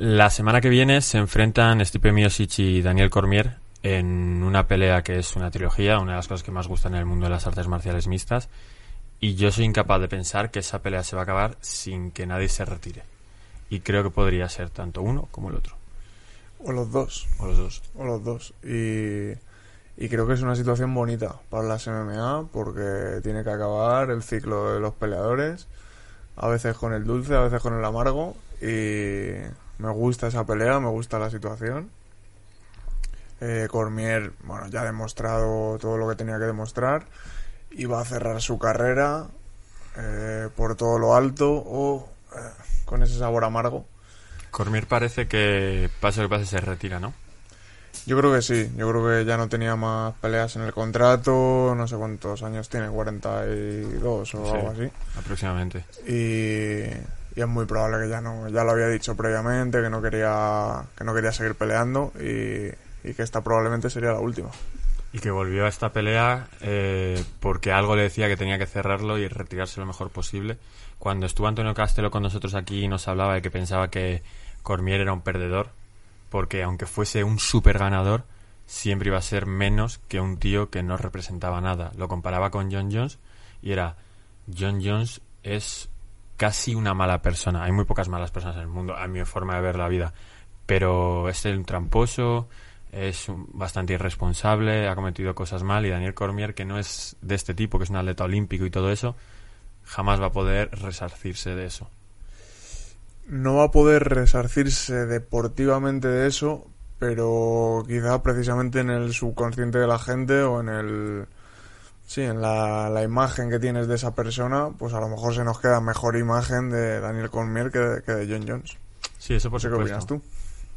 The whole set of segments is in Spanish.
La semana que viene se enfrentan Stipe Miocic y Daniel Cormier en una pelea que es una trilogía, una de las cosas que más gustan en el mundo de las artes marciales mixtas. Y yo soy incapaz de pensar que esa pelea se va a acabar sin que nadie se retire. Y creo que podría ser tanto uno como el otro. O los dos. O los dos. O los dos. Y, y creo que es una situación bonita para las MMA porque tiene que acabar el ciclo de los peleadores, a veces con el dulce, a veces con el amargo. Y me gusta esa pelea, me gusta la situación. Eh, Cormier, bueno, ya ha demostrado todo lo que tenía que demostrar. Y va a cerrar su carrera eh, por todo lo alto o eh, con ese sabor amargo. Cormier parece que pase lo que pase se retira, ¿no? Yo creo que sí, yo creo que ya no tenía más peleas en el contrato, no sé cuántos años tiene, 42 o Sí, algo así. Aproximadamente. Y, y es muy probable que ya no, ya lo había dicho previamente, que no quería, que no quería seguir peleando y, que esta probablemente sería la última. Y que volvió a esta pelea eh, porque algo le decía que tenía que cerrarlo y retirarse lo mejor posible. Cuando estuvo Antonio Castelo con nosotros aquí nos hablaba de que pensaba que Cormier era un perdedor, porque aunque fuese un super ganador, siempre iba a ser menos que un tío que no representaba nada. Lo comparaba con John Jones y era, John Jones es casi una mala persona. Hay muy pocas malas personas en el mundo, a mi forma de ver la vida. Pero es un tramposo, es bastante irresponsable, ha cometido cosas mal y Daniel Cormier, que no es de este tipo, que es un atleta olímpico y todo eso, jamás va a poder resarcirse de eso. No va a poder resarcirse deportivamente de eso, pero quizá precisamente en el subconsciente de la gente o en el... Sí, en la, la imagen que tienes de esa persona, pues a lo mejor se nos queda mejor imagen de Daniel Cormier que de, que de John Jones. Sí, eso por No sé qué supuesto. opinas tú.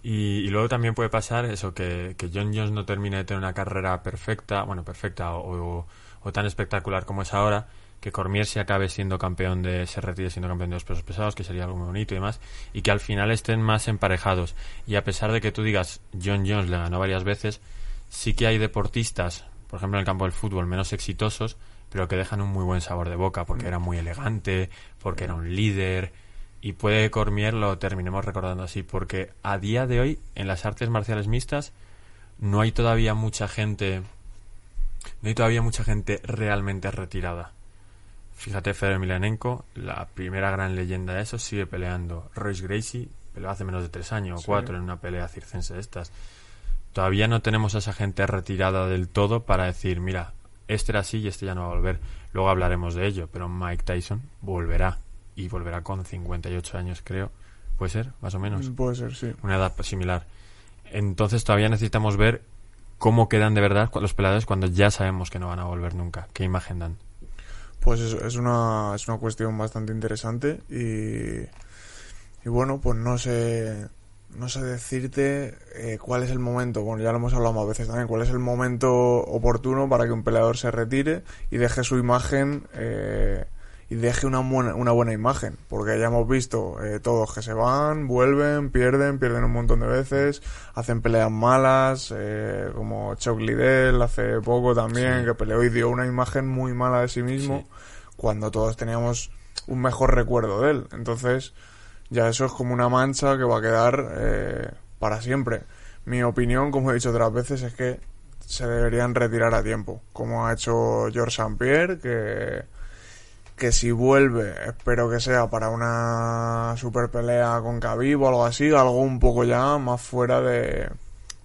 Y, y luego también puede pasar eso, que, que John Jones no termine de tener una carrera perfecta, bueno, perfecta o, o- o tan espectacular como es ahora, que Cormier se acabe siendo campeón de, se retire siendo campeón de los pesos pesados, que sería algo muy bonito y demás, y que al final estén más emparejados. Y a pesar de que tú digas, John Jones le ganó varias veces, sí que hay deportistas, por ejemplo en el campo del fútbol, menos exitosos, pero que dejan un muy buen sabor de boca, porque era muy elegante, porque era un líder, y puede que Cormier lo terminemos recordando así, porque a día de hoy, en las artes marciales mixtas, no hay todavía mucha gente. No hay todavía mucha gente realmente retirada. Fíjate, Fedor Emelianenko, la primera gran leyenda de eso, sigue peleando. Royce Gracie peleó hace menos de tres años o cuatro en una pelea circense de estas. Todavía no tenemos a esa gente retirada del todo para decir, mira, este era así y este ya no va a volver. Luego hablaremos de ello, pero Mike Tyson volverá. Y volverá con 58 años, creo. ¿Puede ser? Más o menos Puede ser, sí. una edad similar. Entonces todavía necesitamos ver cómo quedan de verdad los peleadores cuando ya sabemos que no van a volver nunca. ¿Qué imagen dan? Pues eso, es una, es una cuestión bastante interesante y, y bueno, pues no sé, no sé decirte eh, cuál es el momento, bueno, ya lo hemos hablado más veces también, cuál es el momento oportuno para que un peleador se retire y deje su imagen eh, y deje una buena, una buena imagen, porque ya hemos visto eh, todos que se van, vuelven, pierden, pierden un montón de veces, hacen peleas malas, eh, como Chuck Liddell hace poco también, Sí. que peleó y dio una imagen muy mala de sí mismo, Sí. cuando todos teníamos un mejor recuerdo de él. Entonces, ya eso es como una mancha que va a quedar eh, para siempre. Mi opinión, como he dicho otras veces, es que se deberían retirar a tiempo, como ha hecho George St. Pierre, que, que si vuelve, espero que sea para una super pelea con Khabib o algo así, algo un poco ya más fuera de,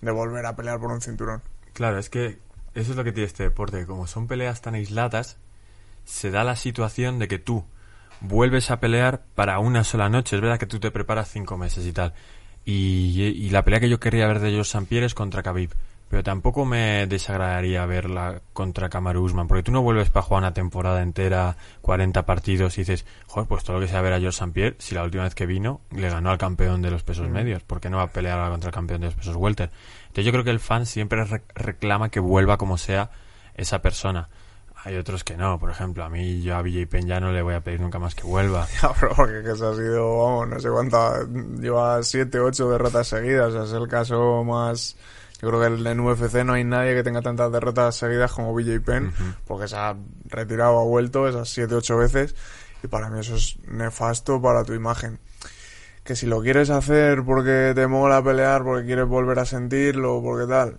de volver a pelear por un cinturón. Claro, es que eso es lo que tiene este deporte. Como son peleas tan aisladas, se da la situación de que tú vuelves a pelear para una sola noche. Es verdad que tú te preparas cinco meses y tal. Y, y la pelea que yo quería ver de George St. Pierre es contra Khabib. pero tampoco me desagradaría verla contra Kamaru Usman, porque tú no vuelves para jugar una temporada entera, 40 partidos y dices, joder, pues todo lo que sea ver a George St. Pierre, si la última vez que vino le ganó al campeón de los pesos medios, ¿por qué no va a pelear ahora contra el campeón de los pesos welter? Entonces yo creo que el fan siempre reclama que vuelva como sea esa persona. Hay otros que no, por ejemplo, a mí yo a BJ Penn ya no le voy a pedir nunca más que vuelva. Ya, pero porque que se ha sido, vamos, no sé cuántas, lleva 7, 8 derrotas seguidas, es el caso más yo creo que en UFC no hay nadie que tenga tantas derrotas seguidas como BJ Penn, porque se ha retirado, ha vuelto esas 7-8 veces, y para mí eso es nefasto para tu imagen. Que si lo quieres hacer porque te mola pelear, porque quieres volver a sentirlo, porque tal,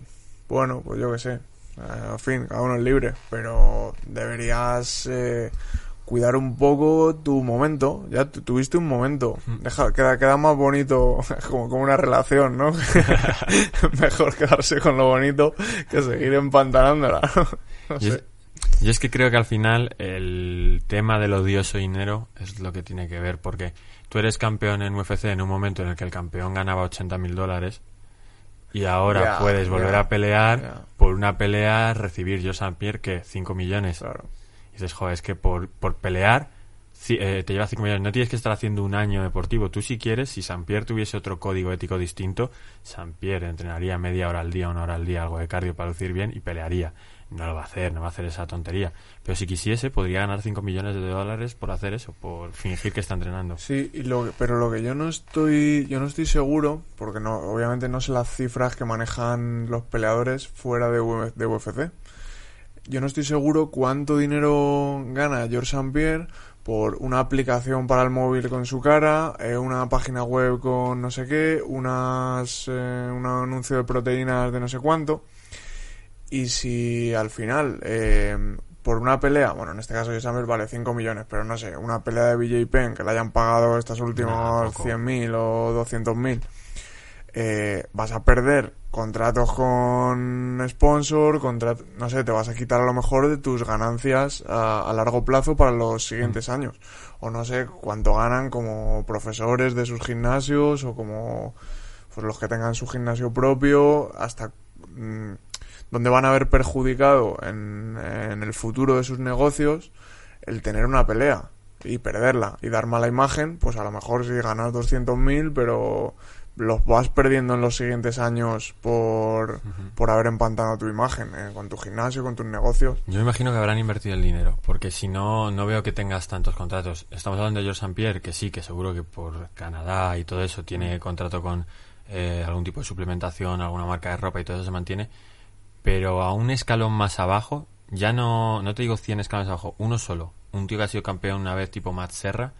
bueno, pues yo qué sé. Eh, en fin, cada uno es libre, pero deberías eh, cuidar un poco tu momento. Ya tuviste un momento. Mm. Deja, queda, queda más bonito como, como una relación, ¿no? Mejor quedarse con lo bonito que seguir empantanándola. no sé. Yo es que creo que al final el tema del odioso dinero es lo que tiene que ver, porque tú eres campeón en UFC en un momento en el que el campeón ganaba 80 mil dólares y ahora puedes volver a pelear por una pelea, recibir yo San Pierre que 5 millones. Claro dices, joder, es que por, por pelear eh, te lleva 5 millones. No tienes que estar haciendo un año deportivo. Tú si quieres, si San Pierre tuviese otro código ético distinto, San Pierre entrenaría media hora al día, una hora al día, algo de cardio para lucir bien y pelearía. No lo va a hacer, no va a hacer esa tontería. Pero si quisiese, podría ganar 5 millones de dólares por hacer eso, por fingir que está entrenando. Sí, y lo, pero lo que yo no estoy, yo no estoy seguro, porque no, obviamente no sé las cifras que manejan los peleadores fuera de, de UFC yo no estoy seguro cuánto dinero gana George St. Pierre por una aplicación para el móvil con su cara, eh, una página web con no sé qué, unas, eh, un anuncio de proteínas de no sé cuánto. Y si al final, eh, por una pelea, bueno, en este caso Pierre vale 5 millones, pero no sé, una pelea de BJ Penn que le hayan pagado estos últimos 100.000 o 200.000, eh, vas a perder contratos con sponsor, no sé, te vas a quitar a lo mejor de tus ganancias a, largo plazo para los siguientes mm. años. O no sé cuánto ganan como profesores de sus gimnasios o como pues, los que tengan su gimnasio propio, hasta mm, donde van a haber perjudicado en, en el futuro de sus negocios el tener una pelea y perderla y dar mala imagen, pues a lo mejor si ganas 200.000, pero los vas perdiendo en los siguientes años por, por haber empantanado tu imagen eh, con tu gimnasio, con tus negocios. Yo imagino que habrán invertido el dinero, porque si no, no veo que tengas tantos contratos. Estamos hablando de George St. Pierre, que sí, que seguro que por Canadá y todo eso tiene contrato con eh, algún tipo de suplementación, alguna marca de ropa y todo eso se mantiene, pero a un escalón más abajo, ya no, no te digo 100 escalones abajo, uno solo. Un tío que ha sido campeón una vez tipo Matt Serra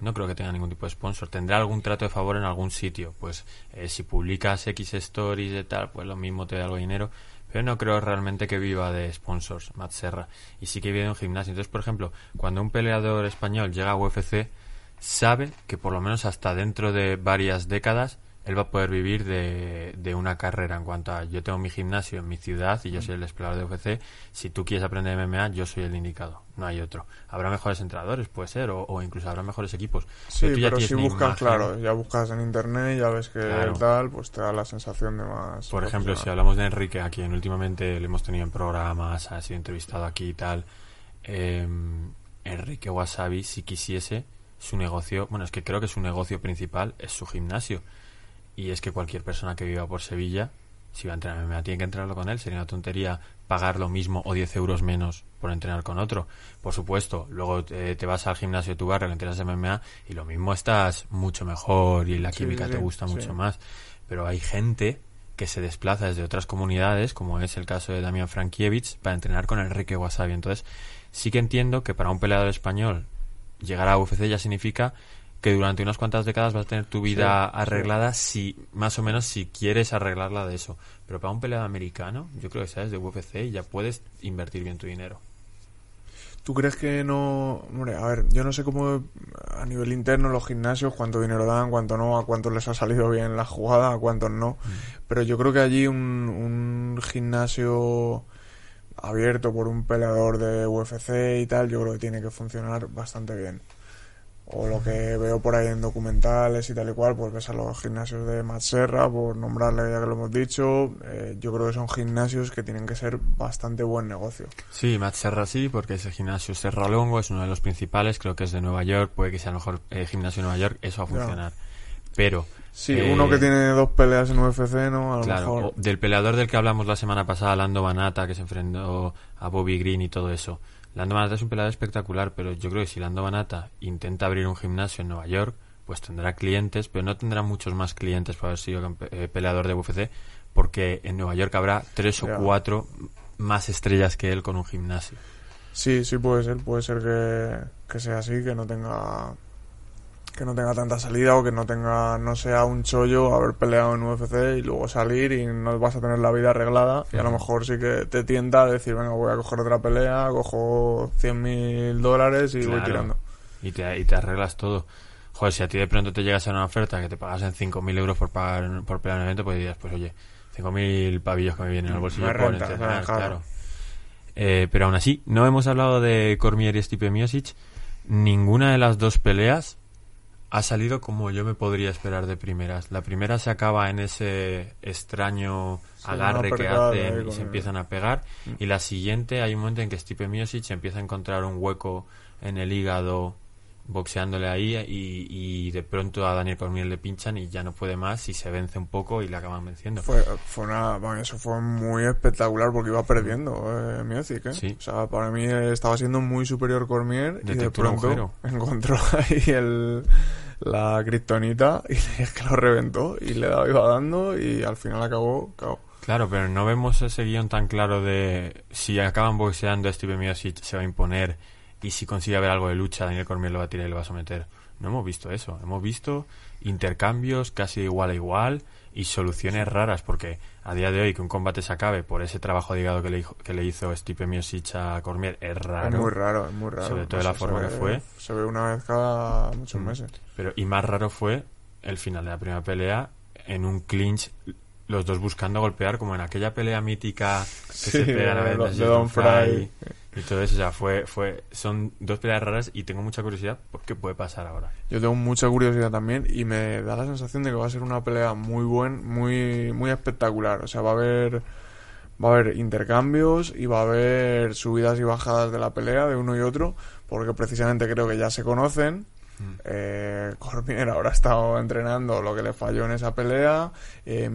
no creo que tenga ningún tipo de sponsor. Tendrá algún trato de favor en algún sitio. Pues eh, si publicas X stories y tal, pues lo mismo te da algo de dinero. Pero no creo realmente que viva de sponsors, Matt Serra. Y sí que vive en un gimnasio. Entonces, por ejemplo, cuando un peleador español llega a UFC, sabe que por lo menos hasta dentro de varias décadas él va a poder vivir de, de, una carrera en cuanto a yo tengo mi gimnasio en mi ciudad y yo soy el explorador de UFC. Si tú quieres aprender MMA, yo soy el indicado, no hay otro. Habrá mejores entrenadores, puede ser, o, incluso habrá mejores equipos. Sí, pero, si buscas, claro, ya buscas en internet, ya ves que tal, pues te da la sensación de más. Por ejemplo, si hablamos de Enrique, a quien últimamente le hemos tenido en programas, ha sido entrevistado aquí y tal, eh, Enrique Wasabi, si quisiese, su negocio, bueno, es que creo que su negocio principal es su gimnasio y es que cualquier persona que viva por Sevilla, si va a entrenar MMA, tiene que entrenarlo con él. Sería una tontería pagar lo mismo o 10 euros menos por entrenar con otro. Por supuesto, luego te, vas al gimnasio de tu barrio, entrenas MMA y lo mismo estás mucho mejor y la química te gusta mucho más. Pero hay gente que se desplaza desde otras comunidades, como es el caso de Damian Frankiewicz, para entrenar con Enrique Wasabi. Entonces, sí que entiendo que para un peleador español llegar a UFC ya significa que durante unas cuantas décadas vas a tener tu vida arreglada si más o menos si quieres arreglarla de eso pero para un peleador americano yo creo que sabes de UFC ya puedes invertir bien tu dinero ¿Tú crees que no...? Hombre, a ver, yo no sé cómo a nivel interno los gimnasios, cuánto dinero dan, cuánto no, a cuántos les ha salido bien la jugada, a cuántos no. Mm. Pero yo creo que allí un, un gimnasio abierto por un peleador de UFC y tal, yo creo que tiene que funcionar bastante bien o lo que veo por ahí en documentales y tal y cual, pues ves a los gimnasios de Matt Serra, por nombrarle ya que lo hemos dicho, eh, yo creo que son gimnasios que tienen que ser bastante buen negocio. Sí, Matt Serra sí, porque ese gimnasio Serra Longo es uno de los principales, creo que es de Nueva York, puede que sea el mejor eh, gimnasio de Nueva York, eso va a funcionar. Pero... Sí, uno que eh, tiene dos peleas en UFC, ¿no? A lo Claro, mejor... del peleador del que hablamos la semana pasada, Lando Banata, que se enfrentó a Bobby Green y todo eso. Lando Banata es un peleador espectacular, pero yo creo que si Lando Banata intenta abrir un gimnasio en Nueva York, pues tendrá clientes, pero no tendrá muchos más clientes por haber sido eh, peleador de UFC, porque en Nueva York habrá tres o cuatro más estrellas que él con un gimnasio. Sí, sí puede ser, puede ser que, que sea así, que no tenga que no tenga tanta salida o que no tenga no sea un chollo haber peleado en UFC y luego salir y no vas a tener la vida arreglada y a lo mejor sí que te tienta a decir venga voy a coger otra pelea cojo 100 mil dólares y voy tirando y te, y te arreglas todo. Joder, si a ti de pronto te llegas a una oferta que te pagasen 5.000 euros por pagar por pelear en un evento, pues dirías, pues oye, 5.000 pavillos que me vienen al bolsillo por entrenar, claro. Eh, pero aún así, no hemos hablado de Cormier y Stipe Miocic. Ninguna de las dos peleas ha salido como yo me podría esperar de primeras. La primera se acaba en ese extraño agarre que hacen y con se empiezan a pegar. Y la siguiente hay un momento en que Stipe Miocic empieza a encontrar un hueco en el hígado boxeándole ahí y, y de pronto a Daniel Cormier le pinchan y ya no puede más y se vence un poco y le acaban venciendo. fue, fue una bueno, eso fue muy espectacular porque iba perdiendo eh, Miocic, ¿eh? Sí. o sea para mí estaba siendo muy superior Cormier y de Detectó pronto encontró ahí el, la kriptonita y es que lo reventó y le daba, iba dando y al final acabó cao. Claro, pero no vemos ese guion tan claro de si acaban boxeando Steve Miocic se va a imponer y si consigue haber algo de lucha Daniel Cormier lo va a tirar y lo va a someter. No hemos visto eso. Hemos visto intercambios casi de igual a igual y soluciones raras porque a día de hoy que un combate se acabe por ese trabajo de hígado que le, hizo- que le hizo Stipe Miocic a Cormier es raro. Es muy raro, es muy raro. Sobre todo de la se forma ve- que fue. Se ve una vez cada muchos Mm. meses. Pero y más raro fue el final de la primera pelea en un clinch los dos buscando golpear como en aquella pelea mítica que Sí, se pegan a veces no de Don Don Fry. Eso, o sea, fue fue son dos peleas raras y tengo mucha curiosidad por qué puede pasar ahora. Yo tengo mucha curiosidad también y me da la sensación de que va a ser una pelea muy buen, muy muy espectacular. O sea, va a haber va a haber intercambios y va a haber subidas y bajadas de la pelea de uno y otro, porque precisamente creo que ya se conocen. Eh, Cormier habrá estado entrenando lo que le falló en esa pelea. Eh,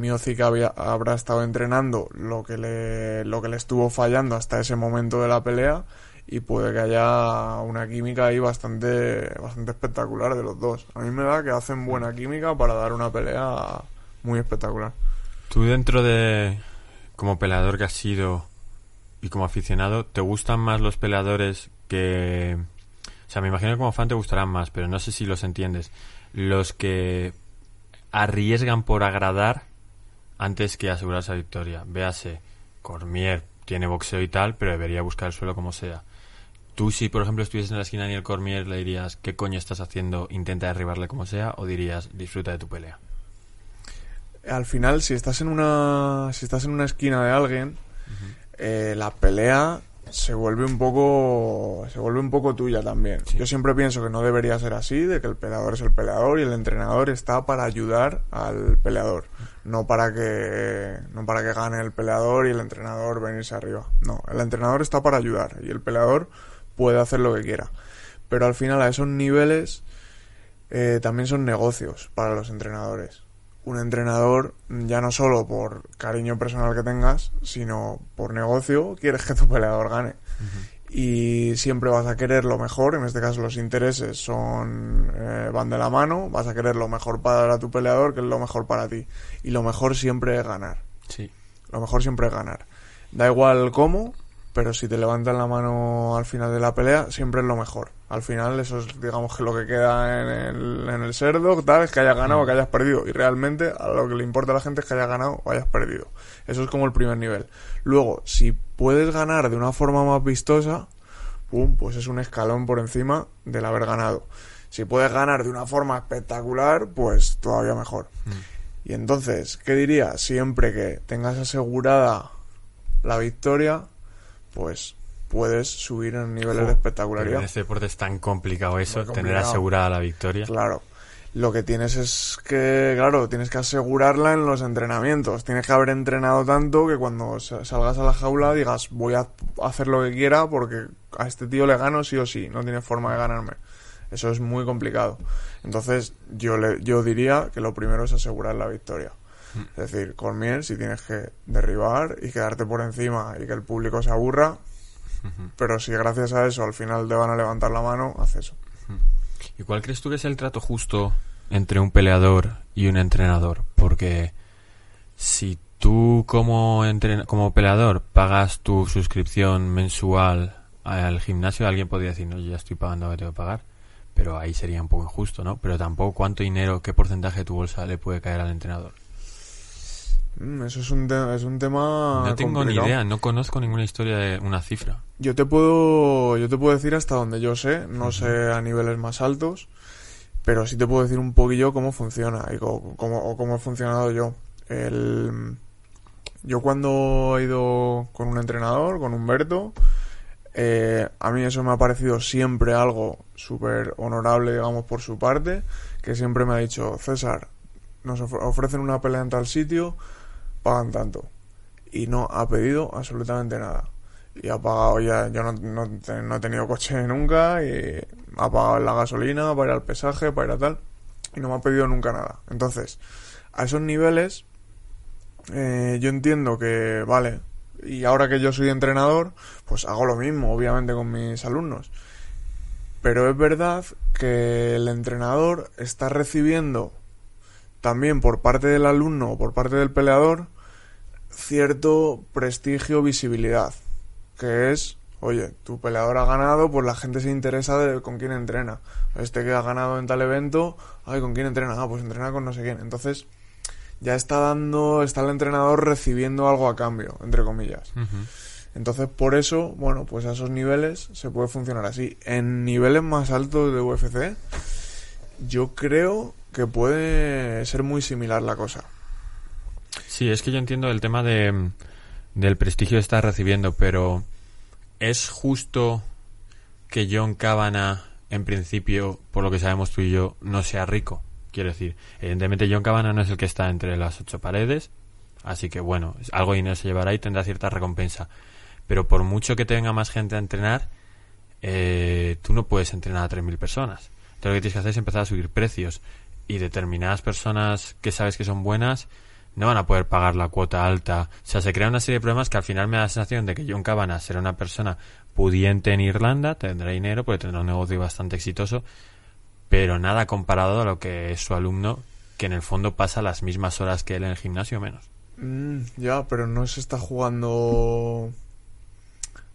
habrá estado entrenando lo que le lo que le estuvo fallando hasta ese momento de la pelea y puede que haya una química ahí bastante bastante espectacular de los dos. A mí me da que hacen buena química para dar una pelea muy espectacular. Tú dentro de como peleador que has sido y como aficionado, ¿te gustan más los peleadores que sea, me imagino que como fan te gustarán más, pero no sé si los entiendes. Los que arriesgan por agradar antes que asegurarse la victoria. Véase, Cormier tiene boxeo y tal, pero debería buscar el suelo como sea. Tú si, por ejemplo, estuvieses en la esquina de el Cormier, le dirías, ¿qué coño estás haciendo? Intenta derribarle como sea, o dirías, disfruta de tu pelea. Al final, si estás en una si estás en una esquina de alguien, eh, la pelea se vuelve un poco se vuelve un poco tuya también. Sí. Yo siempre pienso que no debería ser así, de que el peleador es el peleador y el entrenador está para ayudar al peleador, no para que no para que gane el peleador y el entrenador venirse arriba. No, el entrenador está para ayudar y el peleador puede hacer lo que quiera. Pero al final a esos niveles eh, también son negocios para los entrenadores. Un entrenador, ya no solo por cariño personal que tengas, sino por negocio, quieres que tu peleador gane. Y siempre vas a querer lo mejor, en este caso los intereses son eh, van de la mano, vas a querer lo mejor para tu peleador, que es lo mejor para ti. Y lo mejor siempre es ganar. Sí. Lo mejor siempre es ganar. Da igual cómo, pero si te levantan la mano al final de la pelea, siempre es lo mejor. Al final, eso es, digamos, que lo que queda en el, en el cerdo, tal, es que hayas ganado o que hayas perdido. Y realmente, a lo que le importa a la gente es que hayas ganado o hayas perdido. Eso es como el primer nivel. Luego, si puedes ganar de una forma más vistosa, pum, pues es un escalón por encima del haber ganado. Si puedes ganar de una forma espectacular, pues todavía mejor. Y entonces, ¿qué diría? Siempre que tengas asegurada la victoria, pues puedes subir en niveles de espectacularidad. En este deporte es tan complicado eso, tener asegurada la victoria. Claro. Lo que tienes es que, claro, tienes que asegurarla en los entrenamientos. Tienes que haber entrenado tanto que cuando sa- salgas a la jaula digas, voy a hacer lo que quiera porque a este tío le gano sí o sí, no tiene forma de ganarme. Eso es muy complicado. Entonces, yo, le, yo diría que lo primero es asegurar la victoria. Es decir, Cormier, si tienes que derribar y quedarte por encima y que el público se aburra, pero si gracias a eso al final te van a levantar la mano, haz eso. ¿Y cuál crees tú que es el trato justo entre un peleador y un entrenador? Porque si tú como, entren- como peleador pagas tu suscripción mensual al gimnasio, alguien podría decir, no, yo ya estoy pagando lo que tengo que pagar. Pero ahí sería un poco injusto, ¿no? Pero tampoco cuánto dinero, qué porcentaje de tu bolsa le puede caer al entrenador. Mm, eso es un, es un tema no tengo complicado. ni idea, no conozco ninguna historia de una cifra. Yo te puedo, yo te puedo decir hasta donde yo sé, no sé a niveles más altos, pero sí te puedo decir un poquillo cómo funciona y co- cómo, o cómo he funcionado yo. El, yo cuando he ido con un entrenador, con Humberto, eh, a mí eso me ha parecido siempre algo súper honorable, digamos, por su parte, que siempre me ha dicho, César, nos ofre- ofrecen una pelea en tal sitio, pagan tanto. Y no ha pedido absolutamente nada. Y ha pagado ya, yo no, no, no he tenido coche nunca y ha pagado la gasolina para ir al pesaje, para ir a tal. Y no me ha pedido nunca nada. Entonces, a esos niveles, eh, yo entiendo que, vale, y ahora que yo soy entrenador, pues hago lo mismo, obviamente, con mis alumnos. Pero es verdad que el entrenador está recibiendo también por parte del alumno o por parte del peleador cierto prestigio, visibilidad, que es, oye, tu peleador ha ganado, pues la gente se interesa de con quién entrena. Este que ha ganado en tal evento, ay, ¿con quién entrena? Ah, pues entrena con no sé quién. Entonces, ya está dando, está el entrenador recibiendo algo a cambio, entre comillas. Entonces, por eso, bueno, pues a esos niveles se puede funcionar así. En niveles más altos de UFC, yo creo que puede ser muy similar la cosa. Sí, es que yo entiendo el tema de, mm, del prestigio que está recibiendo, pero ¿es justo que John Cabana, en principio, por lo que sabemos tú y yo, no sea rico? Quiero decir, evidentemente John Cabana no es el que está entre las ocho paredes, así que bueno, algo de dinero se llevará y tendrá cierta recompensa. Pero por mucho que tenga más gente a entrenar, eh, tú no puedes entrenar a 3.000 personas. Entonces lo que tienes que hacer es empezar a subir precios y determinadas personas que sabes que son buenas no van a poder pagar la cuota alta. O sea, se crea una serie de problemas que al final me da la sensación de que John Cabana será una persona pudiente en Irlanda, tendrá dinero porque tendrá un negocio bastante exitoso, pero nada comparado a lo que es su alumno, que en el fondo pasa las mismas horas que él en el gimnasio menos. Mm, ya, pero no se está jugando.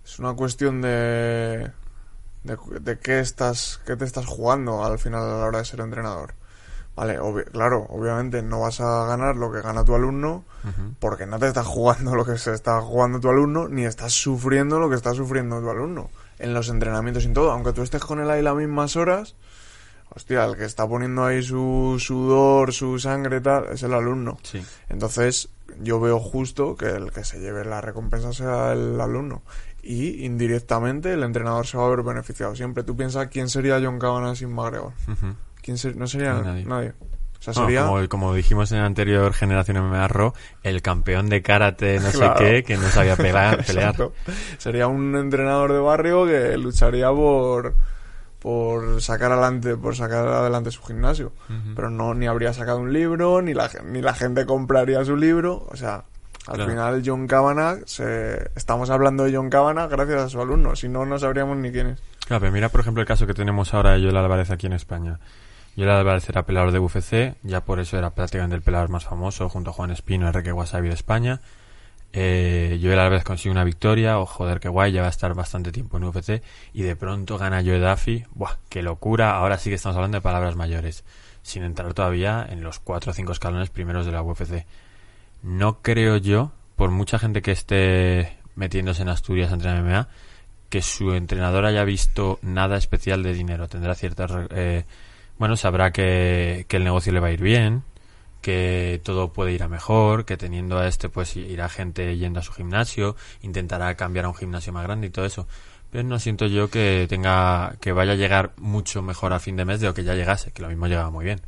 Es una cuestión de. de, de qué estás. qué te estás jugando al final a la hora de ser entrenador. Vale, claro, obviamente no vas a ganar lo que gana tu alumno porque no te estás jugando lo que se está jugando tu alumno, ni estás sufriendo lo que está sufriendo tu alumno en los entrenamientos y en todo. Aunque tú estés con él ahí las mismas horas, hostia, el que está poniendo ahí su sudor, su sangre, tal, es el alumno. Sí. Entonces, yo veo justo que el que se lleve la recompensa sea el alumno. Y indirectamente el entrenador se va a ver beneficiado. Siempre tú piensas quién sería John Cabana sin McGregor. ¿Quién ser- no sería No, nadie. nadie. O sea, Bueno, sería. como, como dijimos en la anterior generación MMA Raw, el campeón de karate no Claro. sé qué, que no sabía pelear. Sería un entrenador de barrio que lucharía por por sacar adelante por sacar adelante su gimnasio pero no ni habría sacado un libro ni la ni la gente compraría su libro o sea al Claro. final John Kavanagh se estamos hablando de John Kavanagh gracias a su alumno si no no sabríamos ni quién es Claro, pero mira, por ejemplo, el caso que tenemos ahora de Joel Álvarez aquí en España. Joel Álvarez era peleador de UFC, ya por eso era prácticamente el peleador más famoso, junto a Juan Espino, Enrique Wasabi de España. Eh, Joel Álvarez consigue una victoria, o joder, qué guay, ya va a estar bastante tiempo en UFC, y de pronto gana Joe Duffy. Buah, qué locura, ahora sí que estamos hablando de palabras mayores, sin entrar todavía en los cuatro o cinco escalones primeros de la UFC. No creo yo, por mucha gente que esté metiéndose en Asturias a entrenar MMA, que su entrenador haya visto nada especial de dinero. Tendrá ciertas... eh, bueno, sabrá que, que el negocio le va a ir bien, que todo puede ir a mejor, que teniendo a este pues irá gente yendo a su gimnasio, intentará cambiar a un gimnasio más grande y todo eso. Pero no siento yo que tenga que vaya a llegar mucho mejor a fin de mes de lo que ya llegase, que lo mismo llegaba muy bien.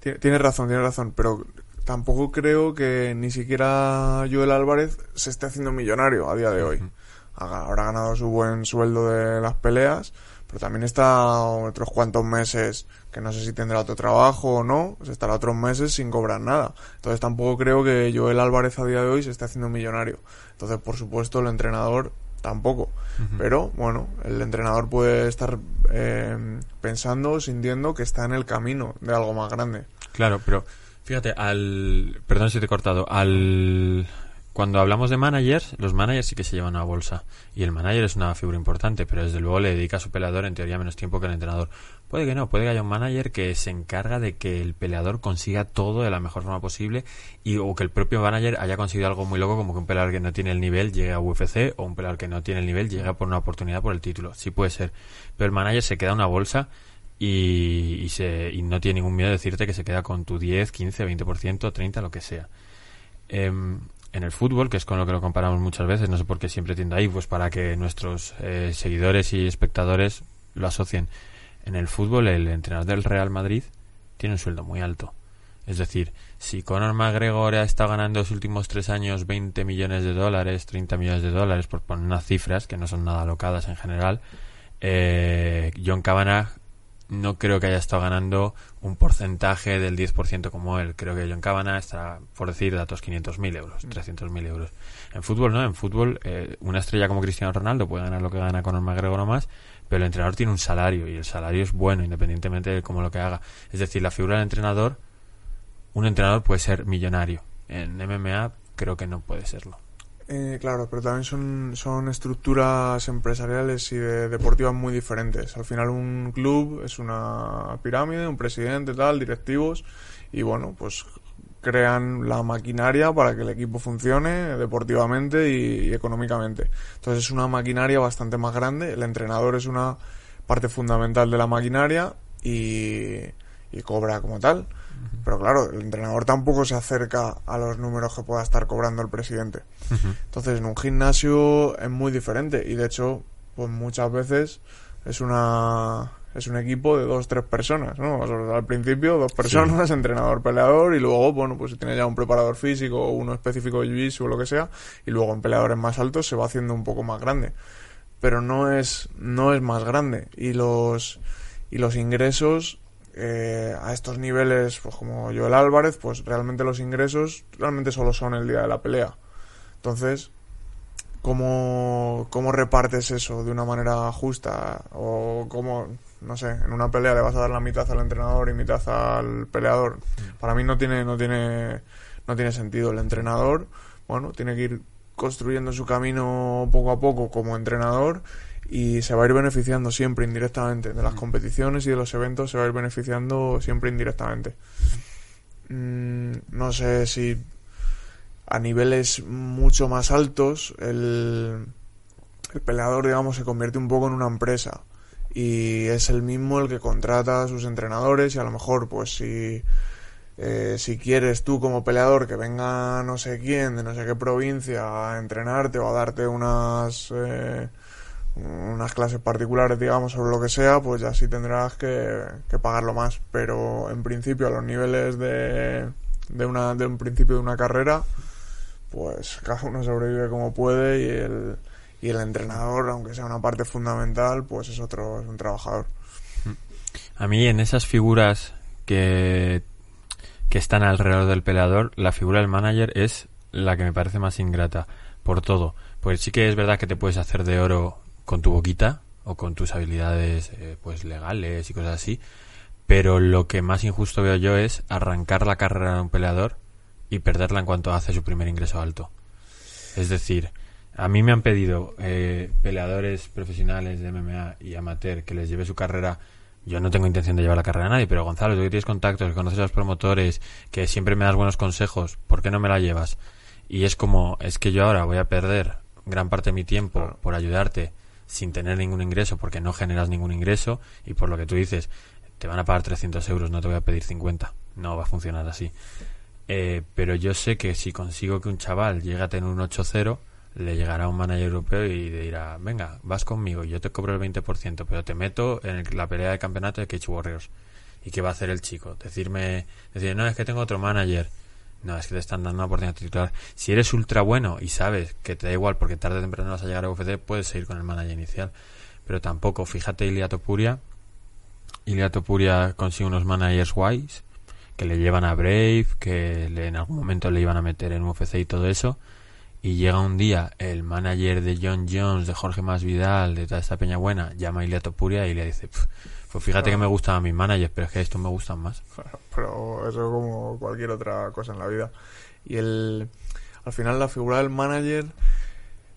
Tienes razón, tienes razón, pero tampoco creo que ni siquiera Joel Álvarez se esté haciendo millonario a día de hoy. Habrá ganado su buen sueldo de las peleas, pero también está otros cuantos meses que no sé si tendrá otro trabajo o no, pues estará otros meses sin cobrar nada. Entonces tampoco creo que Joel Álvarez a día de hoy se esté haciendo millonario. Entonces, por supuesto, el entrenador tampoco. Pero bueno, el entrenador puede estar eh, pensando, sintiendo que está en el camino de algo más grande. Claro, pero fíjate, al. Perdón si te he cortado. Al cuando hablamos de managers, los managers sí que se llevan una bolsa. Y el manager es una figura importante, pero desde luego le dedica a su peleador en teoría menos tiempo que el entrenador. Puede que no, puede que haya un manager que se encarga de que el peleador consiga todo de la mejor forma posible y o que el propio manager haya conseguido algo muy loco como que un peleador que no tiene el nivel llegue a UFC o un peleador que no tiene el nivel llegue por una oportunidad por el título. Sí puede ser. Pero el manager se queda una bolsa y, se, y no tiene ningún miedo de decirte que se queda con tu 10, 15, 20%, 30, lo que sea. Eh, en el fútbol, que es con lo que lo comparamos muchas veces, no sé por qué siempre tiende ahí, pues para que nuestros eh, seguidores y espectadores lo asocien. En el fútbol, el entrenador del Real Madrid tiene un sueldo muy alto. Es decir, si Conor McGregor ha estado ganando los últimos tres años 20 millones de dólares, 30 millones de dólares, por poner unas cifras que no son nada locadas en general, eh, John Kavanagh no creo que haya estado ganando un porcentaje del 10% como él. Creo que John Cabana está, por decir datos, 500.000 euros, 300.000 mm. euros. En fútbol, ¿no? En fútbol, eh, una estrella como Cristiano Ronaldo puede ganar lo que gana con el McGregor o más, pero el entrenador tiene un salario y el salario es bueno independientemente de cómo lo que haga. Es decir, la figura del entrenador, un entrenador puede ser millonario. En MMA creo que no puede serlo. Eh, claro, pero también son, son estructuras empresariales y deportivas muy diferentes. Al final un club es una pirámide, un presidente, tal, directivos, y bueno, pues crean la maquinaria para que el equipo funcione deportivamente y, económicamente. Entonces es una maquinaria bastante más grande, el entrenador es una parte fundamental de la maquinaria y, y cobra como tal. Pero claro, el entrenador tampoco se acerca a los números que pueda estar cobrando el presidente. Entonces, en un gimnasio es muy diferente y de hecho, pues muchas veces es una es un equipo de dos, tres personas, ¿no? al principio, dos personas, entrenador, peleador, y luego, bueno, pues si tiene ya un preparador físico o uno específico de jiu o lo que sea, y luego en peleadores más altos se va haciendo un poco más grande. Pero no es, no es más grande. Y los, y los ingresos eh, a estos niveles, pues como Joel Álvarez, pues realmente los ingresos realmente solo son el día de la pelea. Entonces, ¿cómo, cómo repartes eso de una manera justa? O cómo, no sé, en una pelea le vas a dar la mitad al entrenador y mitad al peleador. Mm. Para mí no tiene, no tiene, no tiene sentido. El entrenador, bueno, tiene que ir construyendo su camino poco a poco como entrenador y se va a ir beneficiando siempre indirectamente de las competiciones y de los eventos se va a ir beneficiando siempre indirectamente. Mm, no sé si a niveles mucho más altos el, el peleador digamos se convierte un poco en una empresa y es el mismo el que contrata a sus entrenadores y a lo mejor pues si eh, si quieres tú como peleador que venga no sé quién de no sé qué provincia a entrenarte o a darte unas eh, unas clases particulares, digamos, sobre lo que sea, pues ya sí tendrás que, pagarlo más. Pero en principio, a los niveles de, de, una, de un principio de una carrera, pues cada uno sobrevive como puede y el, y el entrenador, aunque sea una parte fundamental, pues es otro, es un trabajador. A mí en esas figuras que, que están alrededor del peleador, la figura del manager es la que me parece más ingrata por todo. Pues sí que es verdad que te puedes hacer de oro con tu boquita o con tus habilidades eh, pues legales y cosas así. Pero lo que más injusto veo yo es arrancar la carrera de un peleador y perderla en cuanto hace su primer ingreso alto. Es decir a mí me han pedido eh, peleadores profesionales de MMA y amateur que les lleve su carrera. Yo no tengo intención de llevar la carrera a nadie, pero Gonzalo, tú que tienes contactos, que conoces a los promotores, que siempre me das buenos consejos, ¿por qué no me la llevas? Y es como, es que yo ahora voy a perder gran parte de mi tiempo por ayudarte sin tener ningún ingreso porque no generas ningún ingreso y por lo que tú dices te van a pagar 300 euros no te voy a pedir 50 no va a funcionar así Eh, pero yo sé que si consigo que un chaval llegue a tener un 8-0, le llegará un manager europeo y le dirá, venga, vas conmigo, yo te cobro el 20%, pero te meto en el- la pelea de campeonato de Cage Warriors. ¿Y qué va a hacer el chico? Decirme, decir, no, es que tengo otro manager. No, es que te están dando una oportunidad titular. Si eres ultra bueno y sabes que te da igual porque tarde o temprano vas a llegar a UFC, puedes seguir con el manager inicial. Pero tampoco, fíjate Ilia Topuria. Ilia Topuria consigue unos managers guays que le llevan a Brave, que le- en algún momento le iban a meter en UFC y todo eso. Y llega un día el manager de John Jones, de Jorge Masvidal, de toda esta peña buena, llama a Ilia Topuria y le dice, "Pf, pues fíjate que me gustan mis managers, pero es que estos me gustan más. Pero eso como cualquier otra cosa en la vida. Y el al final la figura del manager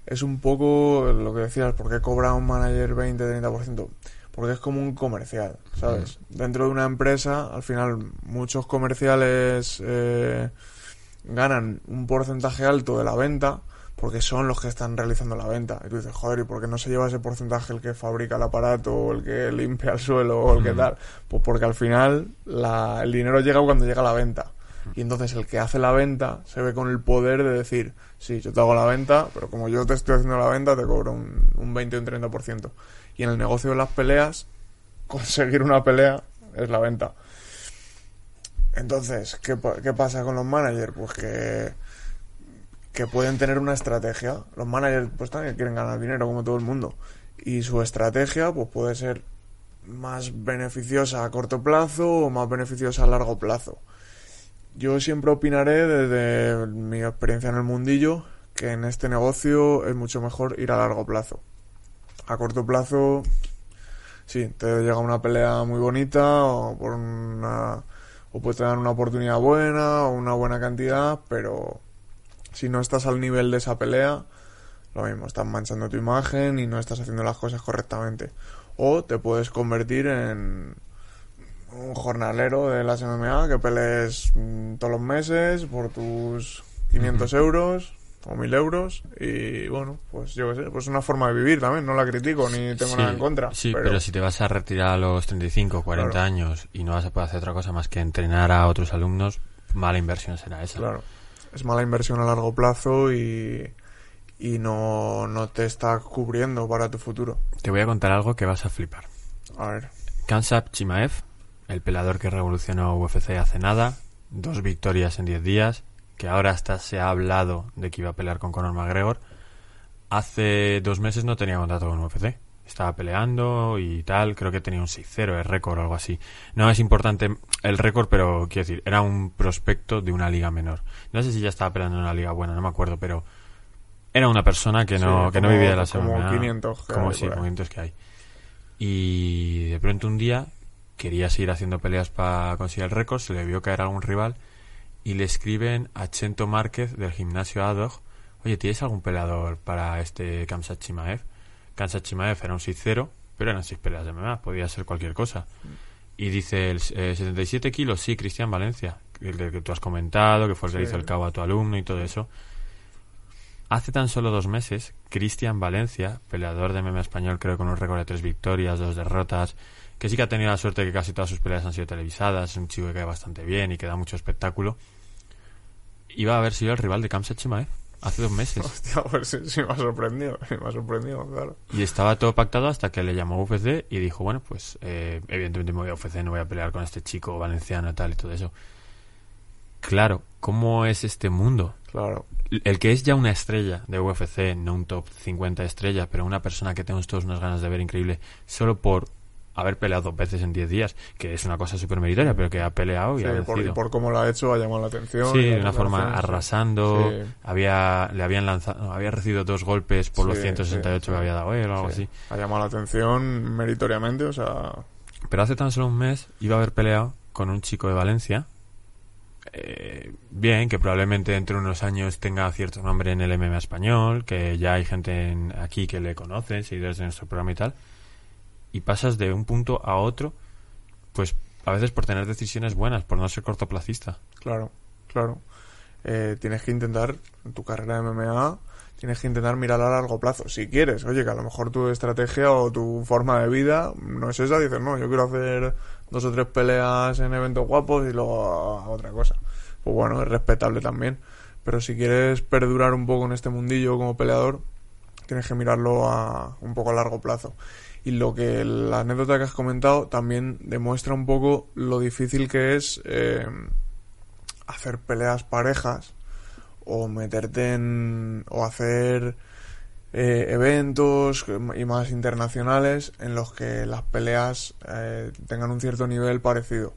es un poco lo que decías, ¿por qué cobra un manager 20-30%? Porque es como un comercial, ¿sabes? Dentro de una empresa, al final muchos comerciales eh, ganan un porcentaje alto de la venta porque son los que están realizando la venta. Y tú dices, joder, ¿y por qué no se lleva ese porcentaje el que fabrica el aparato o el que limpia el suelo o el que Ujú. tal? Pues porque al final la- el dinero llega cuando llega la venta. Y entonces el que hace la venta se ve con el poder de decir, sí, yo te hago la venta, pero como yo te estoy haciendo la venta, te cobro un, un 20 o un 30%. Y en el negocio de las peleas, conseguir una pelea es la venta. Entonces, ¿qué, qué pasa con los managers? Pues que, que pueden tener una estrategia. Los managers pues también quieren ganar dinero como todo el mundo. Y su estrategia pues puede ser más beneficiosa a corto plazo o más beneficiosa a largo plazo. Yo siempre opinaré desde mi experiencia en el mundillo que en este negocio es mucho mejor ir a largo plazo. A corto plazo, sí, te llega una pelea muy bonita o por una o puedes tener una oportunidad buena o una buena cantidad, pero si no estás al nivel de esa pelea, lo mismo, estás manchando tu imagen y no estás haciendo las cosas correctamente. O te puedes convertir en un jornalero de las MMA que pelees mm, todos los meses por tus 500 euros o 1000 euros y bueno, pues yo qué sé, pues una forma de vivir también, no la critico ni tengo Sí, nada en contra. Sí, pero... si te vas a retirar a los 35, 40 Claro. años y no vas a poder hacer otra cosa más que entrenar a otros alumnos, mala inversión será esa. Claro, es mala inversión a largo plazo y, y no, no te está cubriendo para tu futuro. Te voy a contar algo que vas a flipar. A ver, Kansap Chimaev, el pelador que revolucionó UFC hace nada, dos victorias en 10 días, que ahora hasta se ha hablado de que iba a pelear con Conor McGregor, hace dos meses no tenía contrato con UFC. Estaba peleando y tal, creo que tenía un 6-0 de récord o algo así. No es importante el récord, pero quiero decir, era un prospecto de una liga menor. No sé si ya estaba peleando en una liga buena, no me acuerdo, pero era una persona que no, Sí, que no como- vivía de las como MMA, 500 que como hay sí, por ahí. como 500 que hay. Y de pronto un día quería seguir haciendo peleas para conseguir el récord, se le vio caer algún rival y le escriben a Chento Márquez del gimnasio Adog, oye, ¿tienes algún peleador para este Kamsat Chimaev? Chimaev era un 6-0, pero eran 6 peleas de MMA, podía ser cualquier cosa. Y dice, el, eh, 77 kilos, sí, Cristian Valencia, el que tú has comentado, que fue el que Sí. hizo el cabo a tu alumno y todo eso. Hace tan solo dos meses, Cristian Valencia, peleador de MMA español, creo con un récord de tres victorias, dos derrotas, que sí que ha tenido la suerte de que casi todas sus peleas han sido televisadas, es un chico que cae bastante bien y que da mucho espectáculo, iba a haber sido el rival de Kamsat Chimaev hace dos meses. hostia, pues sí, sí me ha sorprendido, sí me ha sorprendido, claro. Y estaba todo pactado hasta que le llamó UFC y dijo, bueno, pues eh, evidentemente me voy a UFC, no voy a pelear con este chico valenciano y tal y todo eso. Claro, ¿cómo es este mundo? Claro, El que es ya una estrella de UFC, no un top 50 estrella, pero una persona que tenemos todos unas ganas de ver increíble, solo por haber peleado dos veces en 10 días, que es una cosa súper meritoria, pero que ha peleado y sí, ha por, y por cómo lo ha hecho ha llamado la atención. Sí, de una forma arrasando, Sí. había le habían lanzado, no, había recibido dos golpes por los Sí, 168 sí, sí. que había dado él o algo Sí, así. Ha llamado la atención meritoriamente, o sea, Pero hace tan solo un mes iba a haber peleado con un chico de Valencia. eh, bien, que probablemente dentro de unos años tenga cierto nombre en el MMA español, que ya hay gente en- aquí que le conoce, seguidores de nuestro programa y tal. Y pasas de un punto a otro, pues a veces por tener decisiones buenas, por no ser cortoplacista. claro, claro. Eh, tienes que intentar, en tu carrera de MMA, tienes que intentar mirar a largo plazo. Si quieres, oye, que a lo mejor tu estrategia o tu forma de vida no es esa, dices, no, yo quiero hacer dos o tres peleas en eventos guapos y luego otra cosa. pues bueno, es respetable también. Pero si quieres perdurar un poco en este mundillo como peleador, tienes que mirarlo a un poco a largo plazo. Y lo que la anécdota que has comentado también demuestra un poco lo difícil que es eh, hacer peleas parejas o meterte en o hacer eh, eventos y más internacionales en los que las peleas eh, tengan un cierto nivel parecido.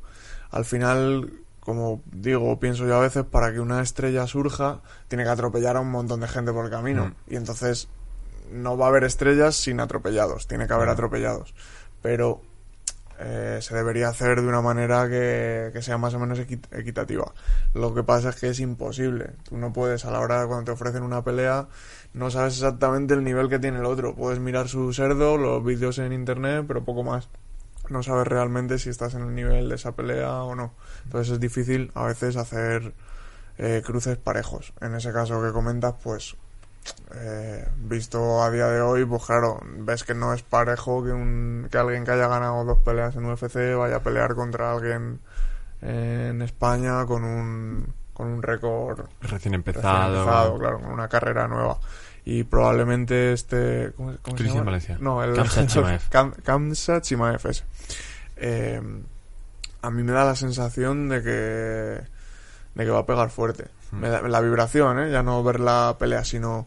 Al final, como digo, pienso yo a veces, para que una estrella surja, tiene que atropellar a un montón de gente por el camino. Mm. Y entonces no va a haber estrellas sin atropellados, tiene que haber Mm. atropellados. Pero eh, se debería hacer de una manera que, que sea más o menos equi- equitativa. Lo que pasa es que es imposible. Tú no puedes, a la hora de cuando te ofrecen una pelea, no sabes exactamente el nivel que tiene el otro. Puedes mirar su cerdo, los vídeos en internet, pero poco más. No sabes realmente si estás en el nivel de esa pelea o no. Entonces es difícil a veces hacer eh, cruces parejos. En ese caso que comentas, pues eh, visto a día de hoy, pues claro, ves que no es parejo que, un, que alguien que haya ganado dos peleas en UFC vaya a pelear contra alguien en España con un, con un récord Recién recién empezado. claro, con una carrera nueva. Y probablemente este... ¿Cómo, cómo se llama? Valencia. No, el... Khamzat Chimaev. Ese. Eh, a mí me da la sensación de que de que va a pegar fuerte. Me da- la vibración, ¿eh? ya no ver la pelea, sino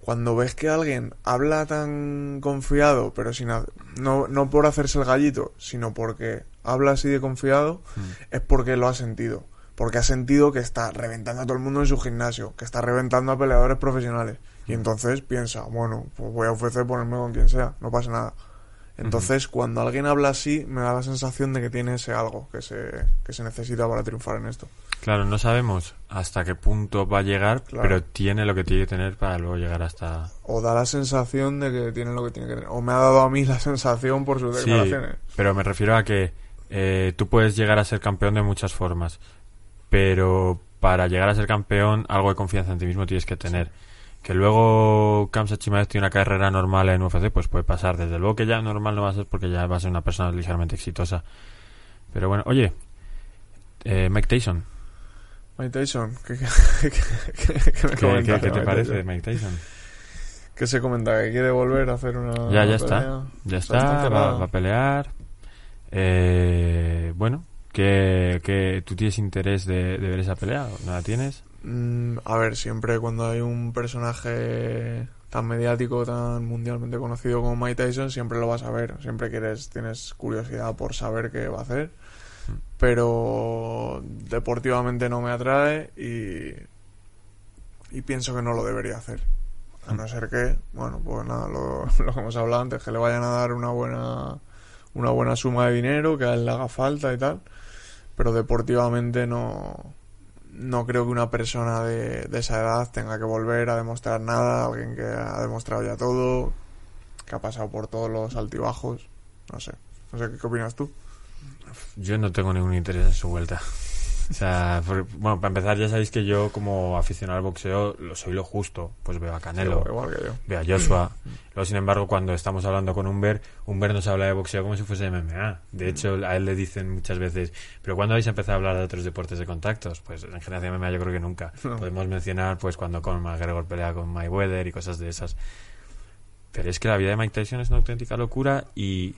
cuando ves que alguien habla tan confiado, pero sin no, no por hacerse el gallito, sino porque habla así de confiado, Mm. es porque lo ha sentido. Porque ha sentido que está reventando a todo el mundo en su gimnasio, que está reventando a peleadores profesionales. Y entonces piensa, bueno, pues voy a UFC ponerme con quien sea, no pasa nada. Entonces, cuando alguien habla así, me da la sensación de que tiene ese algo que se, que se necesita para triunfar en esto. Claro, no sabemos hasta qué punto va a llegar, Claro. pero tiene lo que tiene que tener para luego llegar hasta... O da la sensación de que tiene lo que tiene que tener. O me ha dado a mí la sensación por sus Sí, declaraciones. pero me refiero a que eh, tú puedes llegar a ser campeón de muchas formas, pero para llegar a ser campeón algo de confianza en ti mismo tienes que tener. Que luego Kamsa Chimaev tiene una carrera normal en UFC, pues puede pasar. Desde luego que ya normal no va a ser porque ya va a ser una persona ligeramente exitosa. Pero bueno, oye, eh, Mike Tyson, Mike Tyson, ¿qué, qué- qué- qué- qué me ¿qué, comentas qué- de te Mike parece Tyson? Mike Tyson? ¿Qué se comenta? ¿Que quiere volver a hacer una Ya, ya pelea? está. Ya está, va, va a pelear. Eh, bueno, que, que tú tienes interés de, de ver esa pelea, ¿no la tienes? Mm, a ver, siempre cuando hay un personaje tan mediático, tan mundialmente conocido como Mike Tyson, siempre lo vas a ver. Siempre quieres, tienes curiosidad por saber qué va a hacer. Pero deportivamente no me atrae y, pienso que no lo debería hacer. A no ser que, bueno, pues nada, lo, que hemos hablado antes, que le vayan a dar una buena, una buena suma de dinero, que a él le haga falta y tal. Pero deportivamente no, no creo que una persona de, de esa edad tenga que volver a demostrar nada, alguien que ha demostrado ya todo, que ha pasado por todos los altibajos, no sé. No sé, ¿qué, qué opinas tú? Yo no tengo ningún interés en su vuelta. O sea, bueno, para empezar, ya sabéis que yo, como aficionado al boxeo, lo soy lo justo. Pues veo a Canelo, Igual que yo. veo a Joshua. Luego, sin embargo, cuando estamos hablando con Humber, Humber nos habla de boxeo como si fuese MMA. De hecho, a él le dicen muchas veces, ¿pero cuándo vais a empezar a hablar de otros deportes de contactos? Pues en generación MMA yo creo que nunca. No. Podemos mencionar, pues, cuando Conor McGregor pelea con Mayweather y cosas de esas. Pero es que la vida de Mike Tyson es una auténtica locura y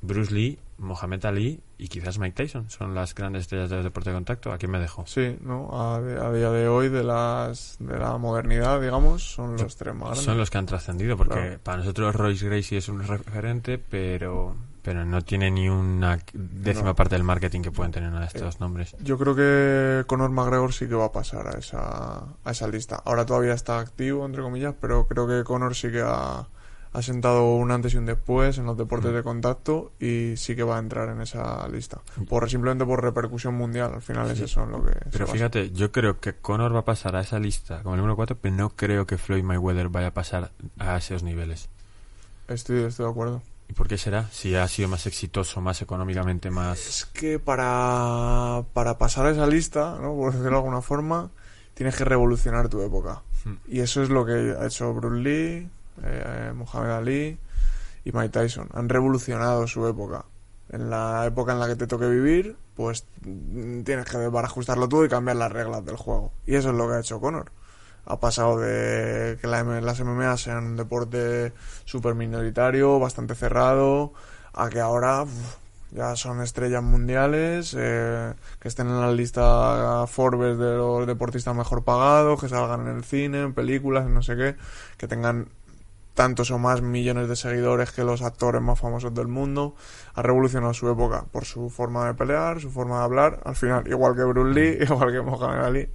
Bruce Lee, Mohamed Ali y quizás Mike Tyson son las grandes estrellas del deporte de contacto. ¿A quién me dejo? Sí, ¿no? A, a día de hoy, de las de la modernidad, digamos, son los tres más grandes. Son los que han trascendido, porque Claro. para nosotros Royce Gracie es un referente, pero pero no tiene ni una décima No. parte del marketing que pueden tener a estos nombres. Yo creo que Conor McGregor sí que va a pasar a esa, a esa lista. Ahora todavía está activo, entre comillas, pero creo que Conor sí que ha, ha sentado un antes y un después en los deportes de contacto y sí que va a entrar en esa lista. Por, simplemente por repercusión mundial, al final es Sí. eso en lo que Pero fíjate, yo creo que Conor va a pasar a esa lista como el número 4, pero no creo que Floyd Mayweather vaya a pasar a esos niveles. Estoy, estoy de acuerdo. ¿Y por qué será? Si ha sido más exitoso, más económicamente, más... Es que para, para pasar a esa lista, ¿no? por decirlo de alguna forma, tienes que revolucionar tu época. Hmm. Y eso es lo que ha hecho Bruce Lee, eh, Muhammad Ali y Mike Tyson. Han revolucionado su época. en la época en la que te toque vivir, pues mm, tienes que ajustarlo todo y cambiar las reglas del juego. Y eso es lo que ha hecho Conor. Ha pasado de que la las MMA sean un deporte súper minoritario, bastante cerrado, a que ahora ya son estrellas mundiales, eh, que estén en la lista Forbes de los deportistas mejor pagados, que salgan en el cine, en películas, en no sé qué, que tengan tantos o más millones de seguidores que los actores más famosos del mundo. Ha revolucionado su época por su forma de pelear, su forma de hablar. Al final, igual que Bruce Lee, igual que Muhammad Ali.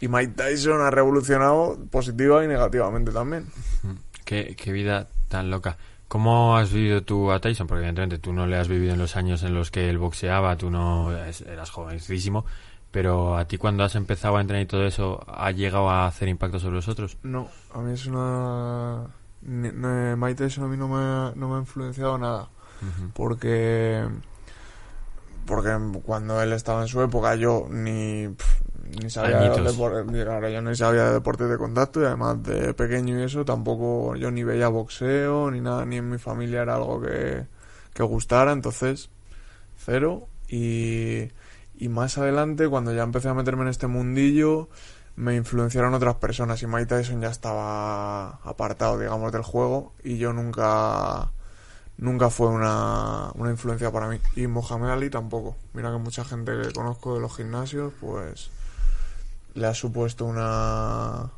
Y Mike Tyson ha revolucionado positiva y negativamente también. Qué, qué vida tan loca. ¿Cómo has vivido tú a Tyson? Porque evidentemente tú no le has vivido en los años en los que él boxeaba, tú no eras jovencísimo, pero a ti cuando has empezado a entrenar y todo eso, ¿ha llegado a hacer impacto sobre los otros? No, a mí es una... no, Mike Tyson a mí no me, ha- no me ha influenciado nada. Porque porque cuando él estaba en su época yo ni ni sabía de claro, yo ni sabía de deportes de contacto y además de pequeño y eso tampoco yo ni veía boxeo ni nada ni en mi familia era algo que, que gustara entonces cero y y más adelante cuando ya empecé a meterme en este mundillo me influenciaron otras personas y Mike Tyson ya estaba apartado digamos del juego y yo nunca nunca fue una, una influencia para mí. Y Mohamed Ali tampoco. Mira que mucha gente que conozco de los gimnasios, pues le ha supuesto una,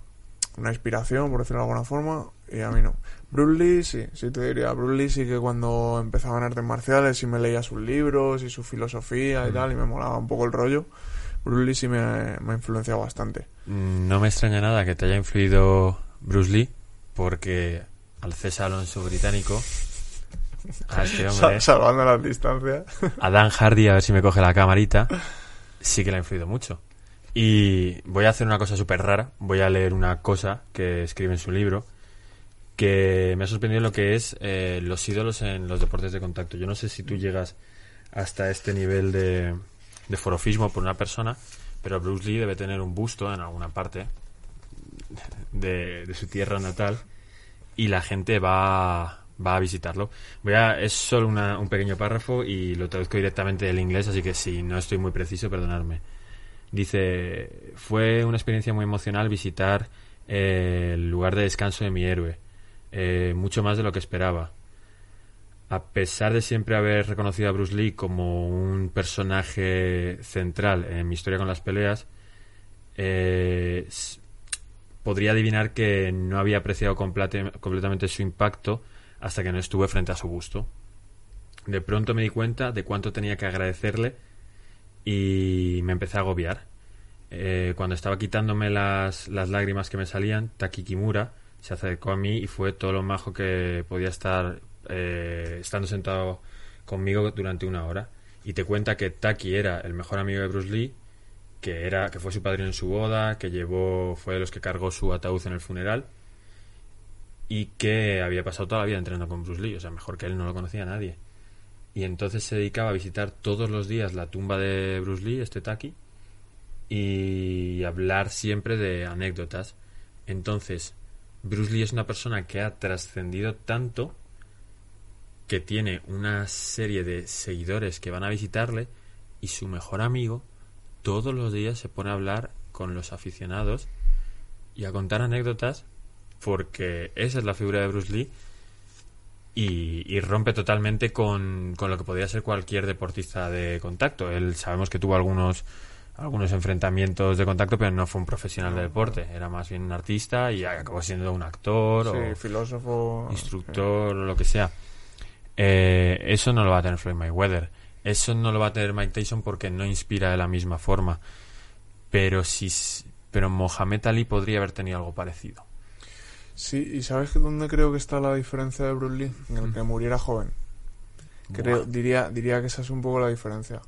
una inspiración, por decirlo de alguna forma, y a mí no. Bruce Lee, sí, sí te diría. Bruce Lee sí que cuando empezaba en artes marciales sí me leía sus libros y su filosofía y Mm. tal, y me molaba un poco el rollo. Bruce Lee sí me, me ha influenciado bastante. Mm, No me extraña nada que te haya influido Bruce Lee, porque al César Alonso británico, a este hombre, salvando las distancias. a Dan Hardy, a ver si me coge la camarita, sí que le ha influido mucho. Y voy a hacer una cosa súper rara. Voy a leer una cosa que escribe en su libro que me ha sorprendido lo que es eh, los ídolos en los deportes de contacto. Yo no sé si tú llegas hasta este nivel de, de forofismo por una persona, pero Bruce Lee debe tener un busto en alguna parte de, de su tierra natal y la gente va, va a visitarlo. Voy a, es solo una- un pequeño párrafo y lo traduzco directamente del inglés, así que si no estoy muy preciso, perdonadme. Dice, fue una experiencia muy emocional visitar eh, el lugar de descanso de mi héroe, eh, mucho más de lo que esperaba. A pesar de siempre haber reconocido a Bruce Lee como un personaje central en mi historia con las peleas, eh, podría adivinar que no había apreciado completamente su impacto hasta que no estuve frente a su busto. De pronto me di cuenta de cuánto tenía que agradecerle y me empecé a agobiar. Eh, cuando estaba quitándome las, las lágrimas que me salían, Taki Kimura se acercó a mí y fue todo lo majo que podía estar eh, estando sentado conmigo durante una hora. Y te cuenta que Taki era el mejor amigo de Bruce Lee, que era que fue su padrino en su boda, que llevó fue de los que cargó su ataúd en el funeral y que había pasado toda la vida entrenando con Bruce Lee, o sea, mejor que él no lo conocía a nadie. Y entonces se dedicaba a visitar todos los días la tumba de Bruce Lee, este Taki, y hablar siempre de anécdotas. Entonces, Bruce Lee es una persona que ha trascendido tanto que tiene una serie de seguidores que van a visitarle y su mejor amigo todos los días se pone a hablar con los aficionados y a contar anécdotas porque esa es la figura de Bruce Lee y, y rompe totalmente con, con lo que podría ser cualquier deportista de contacto. Él sabemos que tuvo algunos algunos enfrentamientos de contacto, pero no fue un profesional de deporte, era más bien un artista y acabó siendo un actor Sí, o filósofo. instructor o lo que sea. Eh, eso no lo va a tener Floyd Mayweather. Eso no lo va a tener Mike Tyson porque no inspira de la misma forma. Pero si, pero Mohamed Ali podría haber tenido algo parecido. Sí, y ¿sabes que dónde creo que está la diferencia de Bruce Lee? En el que muriera joven. Creo, diría, diría que esa es un poco la diferencia.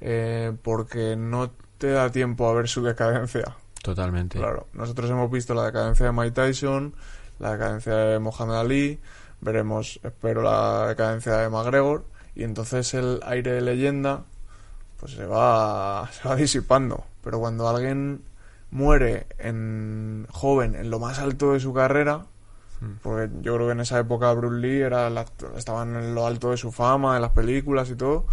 Eh, porque no te da tiempo a ver su decadencia. Totalmente. Claro, nosotros hemos visto la decadencia de Mike Tyson, la decadencia de Mohamed Ali, veremos, espero, la decadencia de McGregor, y entonces el aire de leyenda pues se va, se va disipando. Pero cuando alguien muere en joven, en lo más alto de su carrera, Mm. Porque yo creo que en esa época Bruce Lee era la- estaba en lo alto de su fama, en las películas y todo.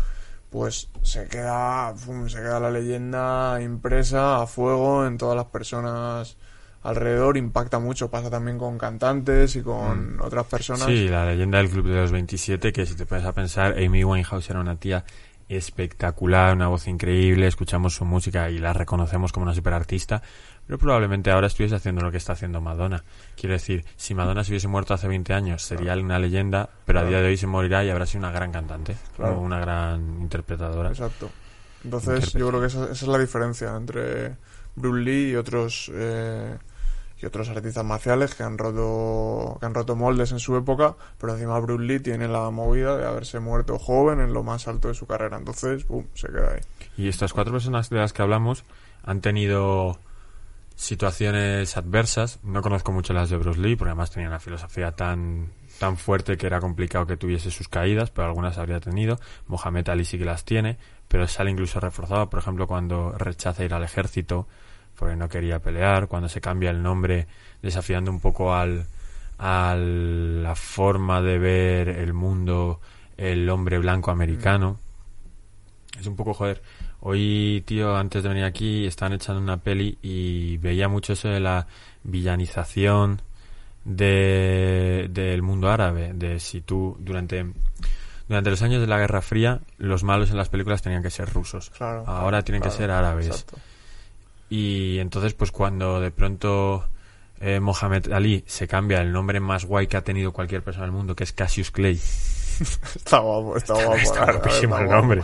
Pues se queda, pum, se queda la leyenda impresa a fuego en todas las personas alrededor. Impacta mucho. Pasa también con cantantes y con otras personas. Sí, la leyenda del Club de los 27, que si te pones a pensar, Amy Winehouse era una tía espectacular, una voz increíble, escuchamos su música y la reconocemos como una superartista, pero probablemente ahora estuviese haciendo lo que está haciendo Madonna. Quiero decir, si Madonna se hubiese muerto hace 20 años, sería una leyenda, pero a día de hoy se morirá y habrá sido una gran cantante, Claro. o una gran interpretadora. Exacto. Entonces, yo creo que esa, esa es la diferencia entre Bruce Lee y otros eh, y otros artistas marciales que han roto que han roto moldes en su época, pero encima Bruce Lee tiene la movida de haberse muerto joven en lo más alto de su carrera. Entonces, pum, se queda ahí. Y estas cuatro personas de las que hablamos han tenido situaciones adversas. No conozco mucho las de Bruce Lee, porque además tenía una filosofía tan, tan fuerte que era complicado que tuviese sus caídas, pero algunas habría tenido. Mohamed Ali sí que las tiene, pero sale incluso reforzado, por ejemplo, cuando rechaza ir al ejército porque no quería pelear, cuando se cambia el nombre desafiando un poco al a la forma de ver el mundo el hombre blanco americano. Es un poco joder. Hoy, tío, antes de venir aquí, estaban echando una peli y veía mucho eso de la villanización de, del mundo árabe. De si tú, durante, durante los años de la Guerra Fría, los malos en las películas tenían que ser rusos. Claro. Ahora tienen que ser árabes. Exacto. Y entonces, pues cuando de pronto eh, Mohamed Ali se cambia el nombre más guay que ha tenido cualquier persona del mundo, que es Cassius Clay. Está guapo, está guapo. Está guapísimo el nombre.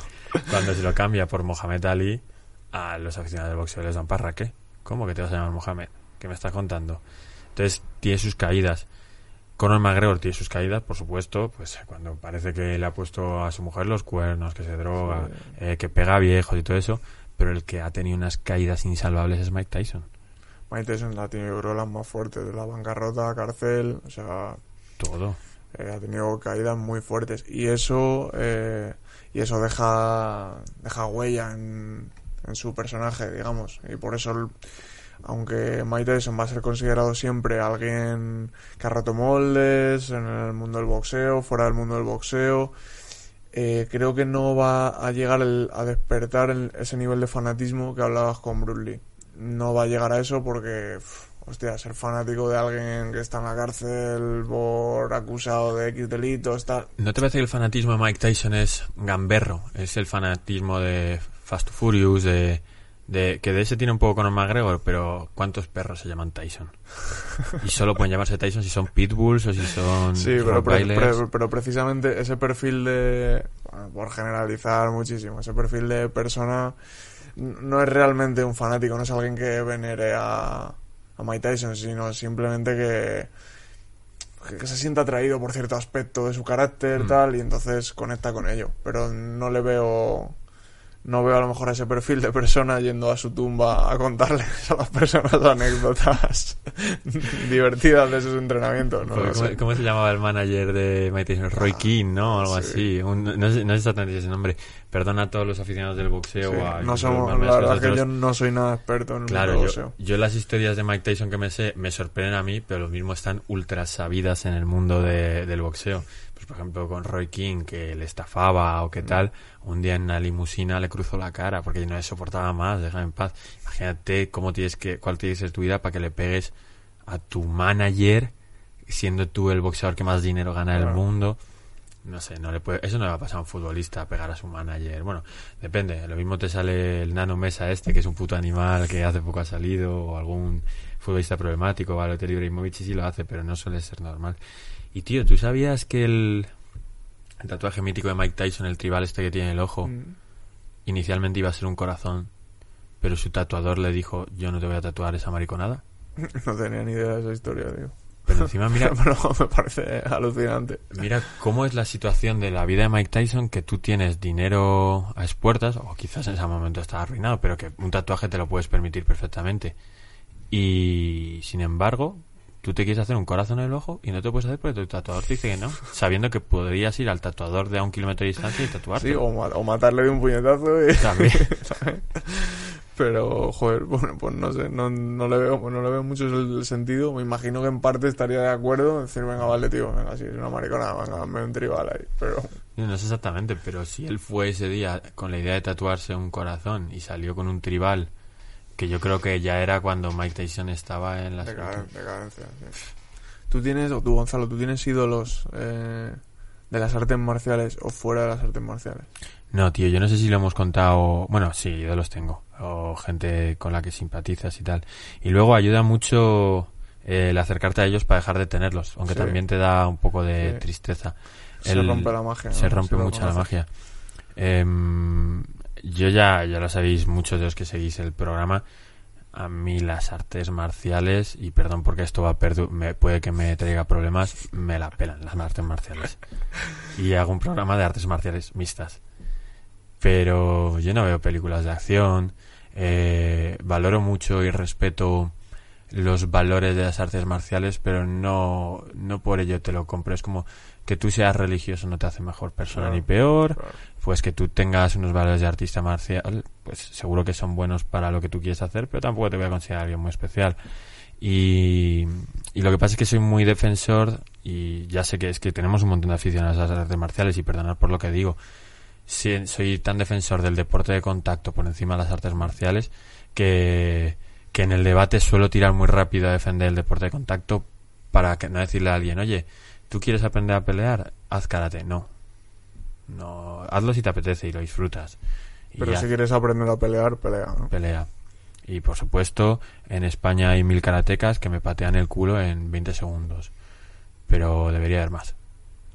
Cuando se lo cambia por Mohamed Ali, a los aficionados del boxeo les dan parra. ¿Qué? ¿Cómo que te vas a llamar Mohamed? ¿Qué me estás contando? Entonces, tiene sus caídas. Conor McGregor tiene sus caídas, por supuesto, pues cuando parece que le ha puesto a su mujer los cuernos, que se droga, eh, que pega viejos y todo eso, pero el que ha tenido unas caídas insalvables es Mike Tyson. Mike Tyson la tiene, yo creo, las más fuertes, de la bancarrota, cárcel, o sea, Todo. eh, ha tenido caídas muy fuertes y eso eh, y eso deja deja huella en, en su personaje digamos y por eso aunque Mike Tyson va a ser considerado siempre alguien que ha roto moldes en el mundo del boxeo fuera del mundo del boxeo eh, creo que no va a llegar el- a despertar el- ese nivel de fanatismo que hablabas con Bruce no va a llegar a eso porque uf, hostia ser fanático de alguien que está en la cárcel por acusado de X delitos tal ¿No te parece que el fanatismo de Mike Tyson es gamberro? Es el fanatismo de Fast Furious, de, de que de ese tiene un poco Conor McGregor, pero ¿cuántos perros se llaman Tyson? Y solo pueden llamarse Tyson si son pitbulls o si son Sí, pero, pre- rottweilers. pre- pero precisamente ese perfil de, bueno, por generalizar muchísimo, ese perfil de persona no es realmente un fanático, no es alguien que venere a, a Mike Tyson, sino simplemente que, que, que se sienta atraído por cierto aspecto de su carácter, Mm. tal, y entonces conecta con ello. Pero no le veo, no veo a lo mejor ese perfil de persona yendo a su tumba a contarles a las personas anécdotas divertidas de sus entrenamientos. No ¿cómo, se llamaba el manager de Mike Tyson? Roy Ah, King, ¿no? Algo sí. así. Un- no, sé, no sé exactamente ese nombre. Perdona a todos los aficionados del boxeo. Sí, a- no somos, la verdad que yo no soy nada experto en el Claro, yo, boxeo. yo las historias de Mike Tyson que me sé me sorprenden a mí, pero lo mismo están ultra sabidas en el mundo de- del boxeo. Pues por ejemplo con Roy King, que le estafaba o qué tal, un día en una limusina le cruzó la cara porque no le soportaba más, déjame en paz. Imagínate cómo tienes que, cuál tiene que ser tu vida para que le pegues a tu manager, siendo tú el boxeador que más dinero gana del Claro. mundo. No sé, no le puede, eso no le va a pasar a un futbolista pegar a su manager. Bueno, depende. Lo mismo te sale el nano mesa este, que es un puto animal que hace poco ha salido, o algún futbolista problemático, Balotelli Ibrahimovic sí lo hace, pero no suele ser normal. Y tío, ¿tú sabías que el, el tatuaje mítico de Mike Tyson, el tribal este que tiene en el ojo, Mm. inicialmente iba a ser un corazón, pero su tatuador le dijo, yo no te voy a tatuar esa mariconada? No tenía ni idea de esa historia, digo. Pero encima mira, Pero me parece alucinante. Mira cómo es la situación de la vida de Mike Tyson, que tú tienes dinero a expuertas, o quizás en ese momento está arruinado, pero que un tatuaje te lo puedes permitir perfectamente. Y sin embargo, tú te quieres hacer un corazón en el ojo y no te puedes hacer porque tu tatuador te dice que no, sabiendo que podrías ir al tatuador de a un kilómetro de distancia y tatuarte. Sí, o, ma- o matarle de un puñetazo y... También. Pero, joder, bueno, pues no sé, no, no le veo, no le veo mucho el sentido. Me imagino que en parte estaría de acuerdo en decir, venga, vale, tío, venga, si es una maricona, venga, me un tribal ahí. Pero, Yo no sé exactamente, pero si él fue ese día con la idea de tatuarse un corazón y salió con un tribal, que yo creo que ya era cuando Mike Tyson estaba en la decaden- decadencia, sí. Tú tienes, o tú, Gonzalo, tú tienes ídolos eh, de las artes marciales o fuera de las artes marciales. No, tío, yo no sé si lo hemos contado. Bueno, sí, yo los tengo. O gente con la que simpatizas y tal. Y luego ayuda mucho eh, el acercarte a ellos para dejar de tenerlos. Aunque Sí. también te da un poco de Sí. tristeza. Se El- rompe la magia. ¿no? Se rompe mucho la magia. Em, yo ya, ya lo sabéis, muchos de los que seguís el programa. A mí las artes marciales, y perdón porque esto va a perdu- me, puede que me traiga problemas, me la pelan las artes marciales. Y hago un programa de artes marciales mixtas. Pero yo no veo películas de acción, eh, valoro mucho y respeto los valores de las artes marciales, pero no, no por ello te lo compro. Es como que tú seas religioso no te hace mejor persona Claro, ni peor, claro. Pues que tú tengas unos valores de artista marcial, pues seguro que son buenos para lo que tú quieres hacer, pero tampoco te voy a considerar alguien muy especial. Y, lo que pasa es que soy muy defensor y ya sé que es que tenemos un montón de aficionados a las artes marciales y perdonad por lo que digo. Soy tan defensor del deporte de contacto por encima de las artes marciales que, que en el debate suelo tirar muy rápido a defender el deporte de contacto para que no decirle a alguien, oye, ¿tú quieres aprender a pelear? Haz karate. No. No, hazlo si te apetece y lo disfrutas. Y Pero ya, si quieres aprender a pelear, pelea. ¿no? pelea. Y por supuesto, en España hay mil karatecas que me patean el culo en 20 segundos. Pero debería haber más.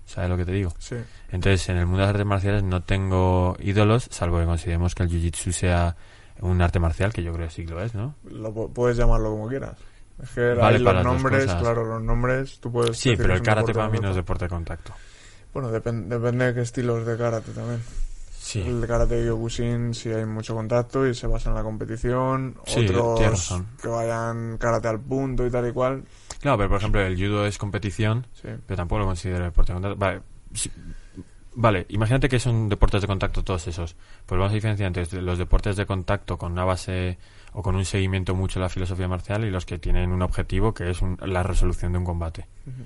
¿Sabes lo que te digo? Sí. Entonces, en el mundo de las artes marciales no tengo ídolos, salvo que consideremos que el jiu-jitsu sea un arte marcial, que yo creo que sí lo es, ¿no? Lo, pu- puedes llamarlo como quieras. Es que Vale los nombres, claro, los nombres, tú puedes. Sí, pero el karate para mí no es de deporte de contacto. Bueno, depen- depende de qué estilos de karate también. Sí, El karate Kyokushin sí hay mucho contacto y se basa en la competición. Sí, Otros que vayan karate al punto y tal y cual. claro, pero por ejemplo, el judo es competición, Sí. pero tampoco lo considero deporte de contacto. Vale, vale, imagínate que son deportes de contacto todos esos. Pues vamos a diferenciar entre los deportes de contacto con una base o con un seguimiento mucho de la filosofía marcial y los que tienen un objetivo que es un- la resolución de un combate. Ujú.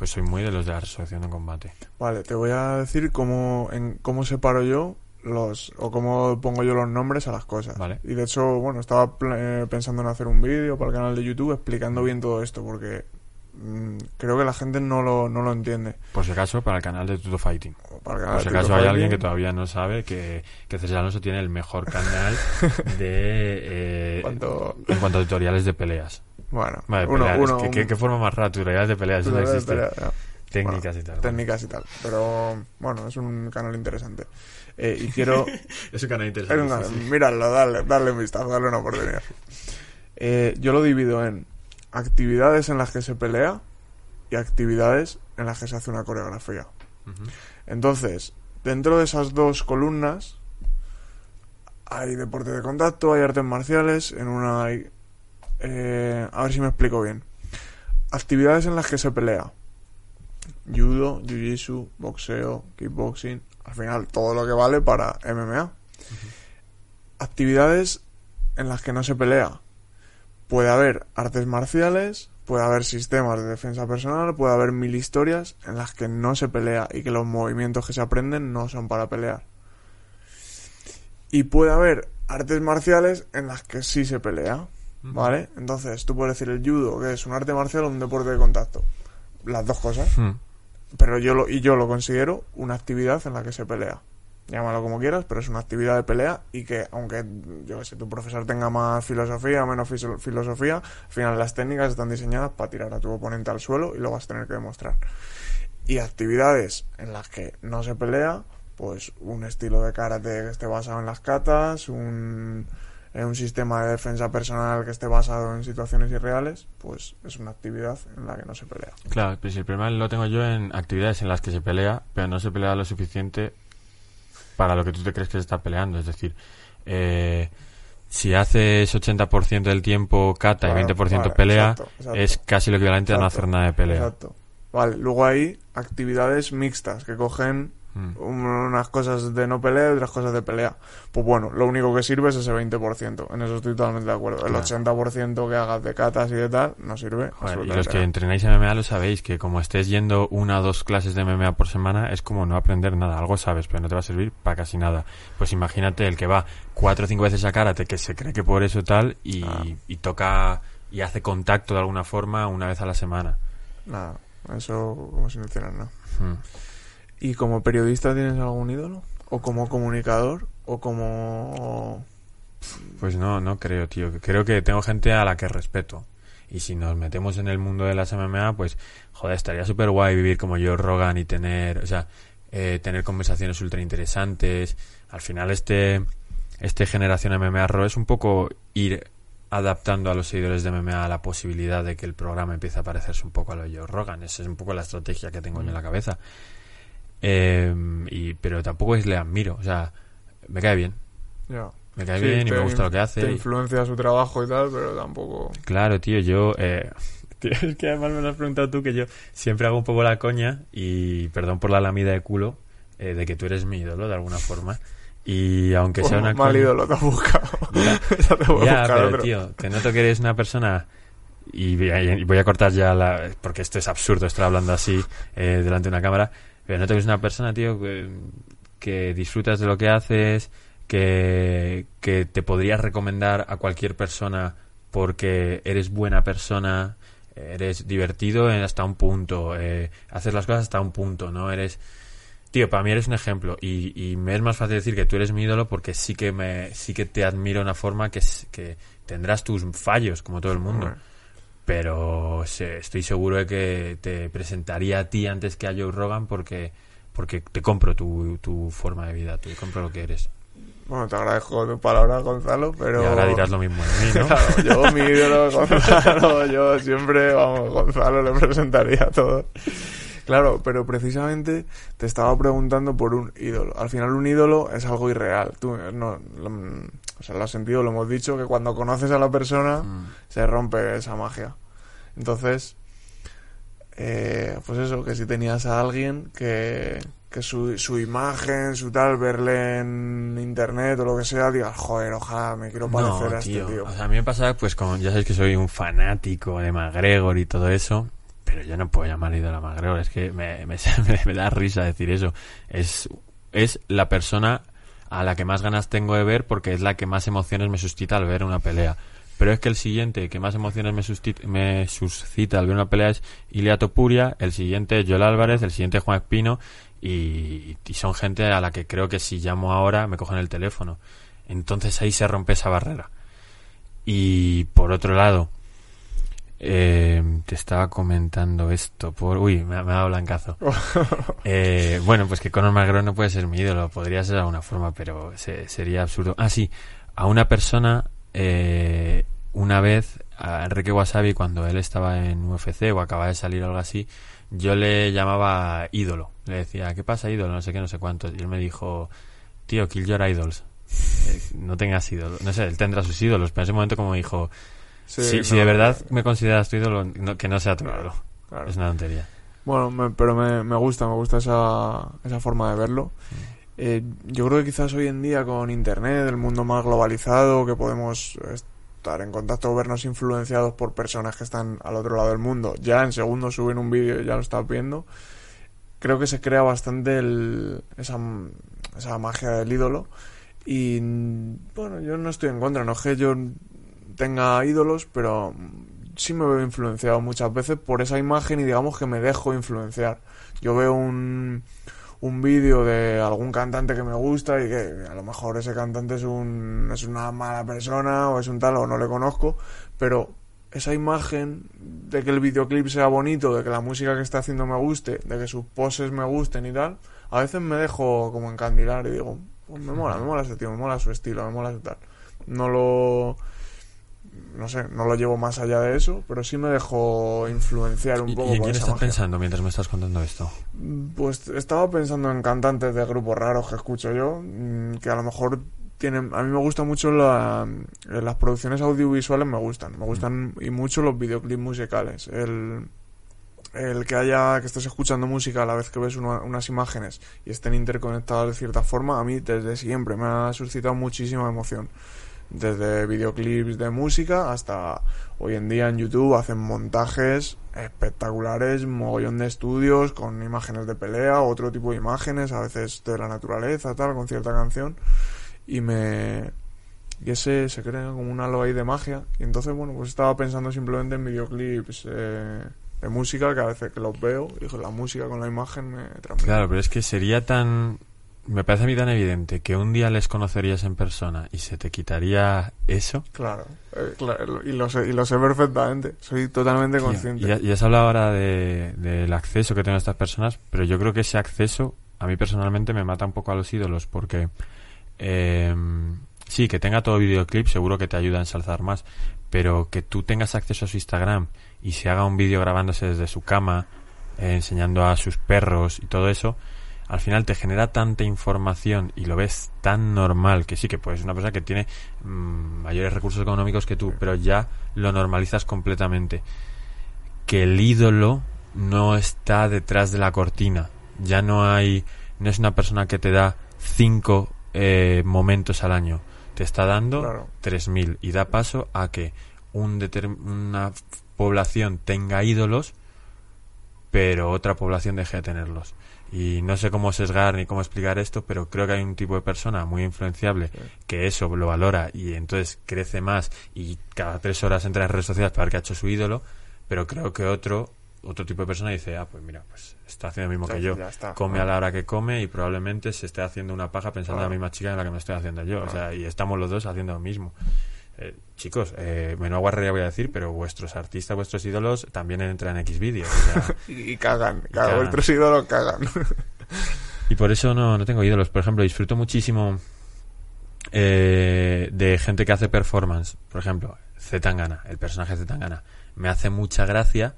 Pues soy muy de los de la resolución de combate. Vale, te voy a decir cómo, en, cómo separo yo los o cómo pongo yo los nombres a las cosas. Vale. Y de hecho, bueno, estaba eh, pensando en hacer un vídeo para el canal de YouTube explicando bien todo esto porque mm, creo que la gente no lo, no lo entiende. Por si acaso, para el canal de Tuto Fighting. Para Por si acaso hay alguien que todavía no sabe que, que César Alonso tiene el mejor canal de eh, en cuanto a tutoriales de peleas. Bueno, Vale, uno, pelear, es uno, que- un- ¿qué, forma más rara? Tutoriales de peleas, no pelea, ya. Técnicas Bueno, y tal. técnicas y tal. Pero bueno, es un canal interesante. Eh, y quiero. Es un canal interesante. sí. Míralo, dale, dale un vistazo, dale una oportunidad. Eh, yo lo divido en actividades en las que se pelea y actividades en las que se hace una coreografía. Entonces, dentro de esas dos columnas hay deporte de contacto, hay artes marciales, en una hay... eh, a ver si me explico bien. Actividades en las que se pelea. Judo, Jiu-Jitsu, boxeo, kickboxing, al final todo lo que vale para MMA. Actividades en las que no se pelea. Puede haber artes marciales, puede haber sistemas de defensa personal, puede haber mil historias en las que no se pelea y que los movimientos que se aprenden no son para pelear. Y puede haber artes marciales en las que sí se pelea, ¿vale? Entonces tú puedes decir el judo, que es un arte marcial o un deporte de contacto. Las dos cosas. Hmm. Pero yo lo, y yo lo considero una actividad en la que se pelea. Llámalo como quieras, pero es una actividad de pelea y que, aunque, yo que sé, tu profesor tenga más filosofía o menos filosofía, al final las técnicas están diseñadas para tirar a tu oponente al suelo y lo vas a tener que demostrar. Y actividades en las que no se pelea, pues un estilo de karate que esté basado en las katas, un, eh, un sistema de defensa personal que esté basado en situaciones irreales, pues es una actividad en la que no se pelea. Claro, pero si el problema lo tengo yo en actividades en las que se pelea, pero no se pelea lo suficiente para lo que tú te crees que se está peleando. Es decir, eh, si haces 80% del tiempo kata y Claro, 20% vale, pelea, exacto, exacto. es casi lo equivalente a no Exacto, hacer nada de pelea. Exacto. Vale, luego hay actividades mixtas que cogen Unas cosas de no pelea y otras cosas de pelea. Pues bueno, lo único que sirve es ese 20%. En eso estoy totalmente de acuerdo. El Claro. 80% que hagas de catas y de tal no sirve. Joder, y los que nada. entrenáis MMA lo sabéis, que como estés yendo una o dos clases de MMA por semana, es como no aprender nada. Algo sabes, pero no te va a servir para casi nada. Pues imagínate el que va cuatro o cinco veces a karate, que se cree que por eso tal, y, Ah. y toca y hace contacto de alguna forma una vez a la semana. Nada, eso como si no hicieran nada. Mm. ¿Y como periodista tienes algún ídolo? ¿O como comunicador? ¿O como...? Pues no, no creo, tío. Creo que tengo gente a la que respeto. Y si nos metemos en el mundo de las MMA, pues, joder, estaría súper guay vivir como yo, Rogan, y tener, o sea, eh, tener conversaciones ultra interesantes. Al final, este, este generación MMA Raw es un poco ir adaptando a los seguidores de MMA a la posibilidad de que el programa empiece a parecerse un poco a lo de Joe Rogan. Esa es un poco la estrategia que tengo yo en la cabeza. Eh, y, pero tampoco es le admiro, o sea, me cae bien. Me cae Sí, bien y me gusta lo que hace. Te y- influencia su trabajo y tal, pero tampoco... Claro, tío, yo... Eh, tío, es que además me lo has preguntado tú, que yo siempre hago un poco la coña, y perdón por la lamida de culo, eh, de que tú eres mi ídolo, de alguna forma. Y aunque sea una mal coña- ídolo te has buscado. Ya. Ya te voy a buscar pero otro. tío, te noto que eres una persona... Y voy a, y voy a cortar ya la... Porque esto es absurdo estar hablando así eh, delante de una cámara. Pero noto que eres una persona, tío, que, disfrutas de lo que haces, que, que te podrías recomendar a cualquier persona porque eres buena persona, eres divertido hasta un punto, eh, haces las cosas hasta un punto, ¿no? Eres... Tío, para mí eres un ejemplo y, y me es más fácil decir que tú eres mi ídolo porque sí que me sí que te admiro de una forma que, que tendrás tus fallos como todo el mundo. Pero estoy seguro de que te presentaría a ti antes que a Joe Rogan porque porque te compro tu, tu forma de vida, te compro lo que eres. Bueno, te agradezco tu palabra, Gonzalo, pero... Y ahora dirás lo mismo de mí, ¿no? Claro, yo, mi ídolo, Gonzalo, yo siempre, vamos, Gonzalo le presentaría a todos. Claro, pero precisamente te estaba preguntando por un ídolo. Al final un ídolo es algo irreal. Tú, no, lo- o sea, lo has sentido, lo hemos dicho, que cuando conoces a la persona Mm. se rompe esa magia. Entonces, eh, pues eso, que si tenías a alguien que, que su, su imagen, su tal, verle en internet o lo que sea, digas, joder, ojalá me quiero parecer No, a tío. este tío. O sea, a mí me pasa, pues, con, ya sabéis que soy un fanático de McGregor y todo eso, pero yo no puedo llamar ídolo a McGregor, es que me, me, me- me da risa decir eso. Es, es la persona a la que más ganas tengo de ver porque es la que más emociones me suscita al ver una pelea. Pero es que el siguiente que más emociones me, suscita, me suscita al ver una pelea es Ilia Topuria, el siguiente Joel Álvarez, el siguiente Juan Espino y, y son gente a la que creo que si llamo ahora me cogen el teléfono. Entonces ahí se rompe esa barrera. Y por otro lado, eh, te estaba comentando esto por... Uy, me, ha- me ha dado blancazo. Eh, bueno, pues que Conor McGregor no puede ser mi ídolo, podría ser de alguna forma, pero se- sería absurdo. Ah, sí, a una persona, eh, una vez, a Enrique Wasabi, cuando él estaba en UFC o acababa de salir o algo así, yo le llamaba ídolo. Le decía, ¿qué pasa ídolo? No sé qué, no sé cuánto. Y él me dijo, tío, kill your idols. Eh, no tengas ídolos. No sé, él tendrá sus ídolos, pero en ese momento como dijo, Sí, si, de verdad me consideras tu ídolo, no- que no sea tu ídolo. claro. Es una tontería. Bueno, me- pero me, me gusta, me gusta esa, esa forma de verlo. Eh, yo creo que quizás hoy en día con Internet, el mundo más globalizado, que podemos estar en contacto o vernos influenciados por personas que están al otro lado del mundo, ya en segundos suben un vídeo y ya lo estás viendo, creo que se crea bastante el- esa, esa magia del ídolo. Y bueno, yo no estoy en contra, no es que yo tenga ídolos, pero sí me veo influenciado muchas veces por esa imagen y digamos que me dejo influenciar. Yo veo un, un vídeo de algún cantante que me gusta y que a lo mejor ese cantante es, un, es una mala persona o es un tal o no le conozco, pero esa imagen de que el videoclip sea bonito, de que la música que está haciendo me guste, de que sus poses me gusten y tal, a veces me dejo como encandilar y digo, pues me mola, me mola ese tío, me mola su estilo, me mola su tal. No lo no sé, no lo llevo más allá de eso, pero sí me dejo influenciar un ¿Y, poco y en quién estás magia. pensando mientras me estás contando esto? Pues estaba pensando en cantantes de grupos raros que escucho yo, mm, que a lo mejor tienen... A mí me gustan mucho la- eh, las producciones audiovisuales, me gustan, me gustan y mucho los videoclips musicales. El, el que haya que estés escuchando música a la vez que ves una- unas imágenes y estén interconectadas de cierta forma, a mí desde siempre me ha suscitado muchísima emoción. Desde videoclips de música hasta hoy en día en YouTube hacen montajes espectaculares, mogollón de estudios con imágenes de pelea, otro tipo de imágenes, a veces de la naturaleza, tal, con cierta canción. Y me, y ese se crea como un halo ahí de magia. Y entonces, bueno, pues estaba pensando simplemente en videoclips eh, de música, que a veces que los veo, y la música, con la imagen, me transmite. Claro, pero es que sería tan... Me parece a mí tan evidente que un día les conocerías en persona y se te quitaría eso. Claro, eh, claro, y, lo sé, y lo sé perfectamente, soy totalmente Tío, consciente. Y, y has hablado ahora de- del acceso que tienen estas personas, pero yo creo que ese acceso a mí personalmente me mata un poco a los ídolos porque eh, sí, que tenga todo videoclip seguro que te ayuda a ensalzar más, pero que tú tengas acceso a su Instagram y se haga un vídeo grabándose desde su cama, eh, enseñando a sus perros y todo eso, al final te genera tanta información y lo ves tan normal que sí que puedes una persona que tiene mm, mayores recursos económicos que tú, pero ya lo normalizas completamente. Que el ídolo no está detrás de la cortina. Ya no hay, no es una persona que te da cinco eh, momentos al año. Te está dando Claro. 3.000 y da paso a que un una población tenga ídolos, pero otra población deje de tenerlos. Y no sé cómo sesgar ni cómo explicar esto, pero creo que hay un tipo de persona muy influenciable que eso lo valora y entonces crece más y cada tres horas entra en redes sociales para ver qué ha hecho su ídolo, pero creo que otro otro tipo de persona dice, ah, pues mira, pues está haciendo lo mismo que yo. está. Come a la hora que come y probablemente se esté haciendo una paja pensando en la misma chica en la que me estoy haciendo yo. O sea, y estamos los dos haciendo lo mismo. Eh, chicos, eh, menuda guarrería voy a decir, pero vuestros artistas, vuestros ídolos también entran en X vídeos. o sea, Y, cagan, vuestros ídolos cagan. y por eso no, no tengo ídolos. Por ejemplo, disfruto muchísimo eh, de gente que hace performance. Por ejemplo, Zetangana, el personaje de Zetangana. Me hace mucha gracia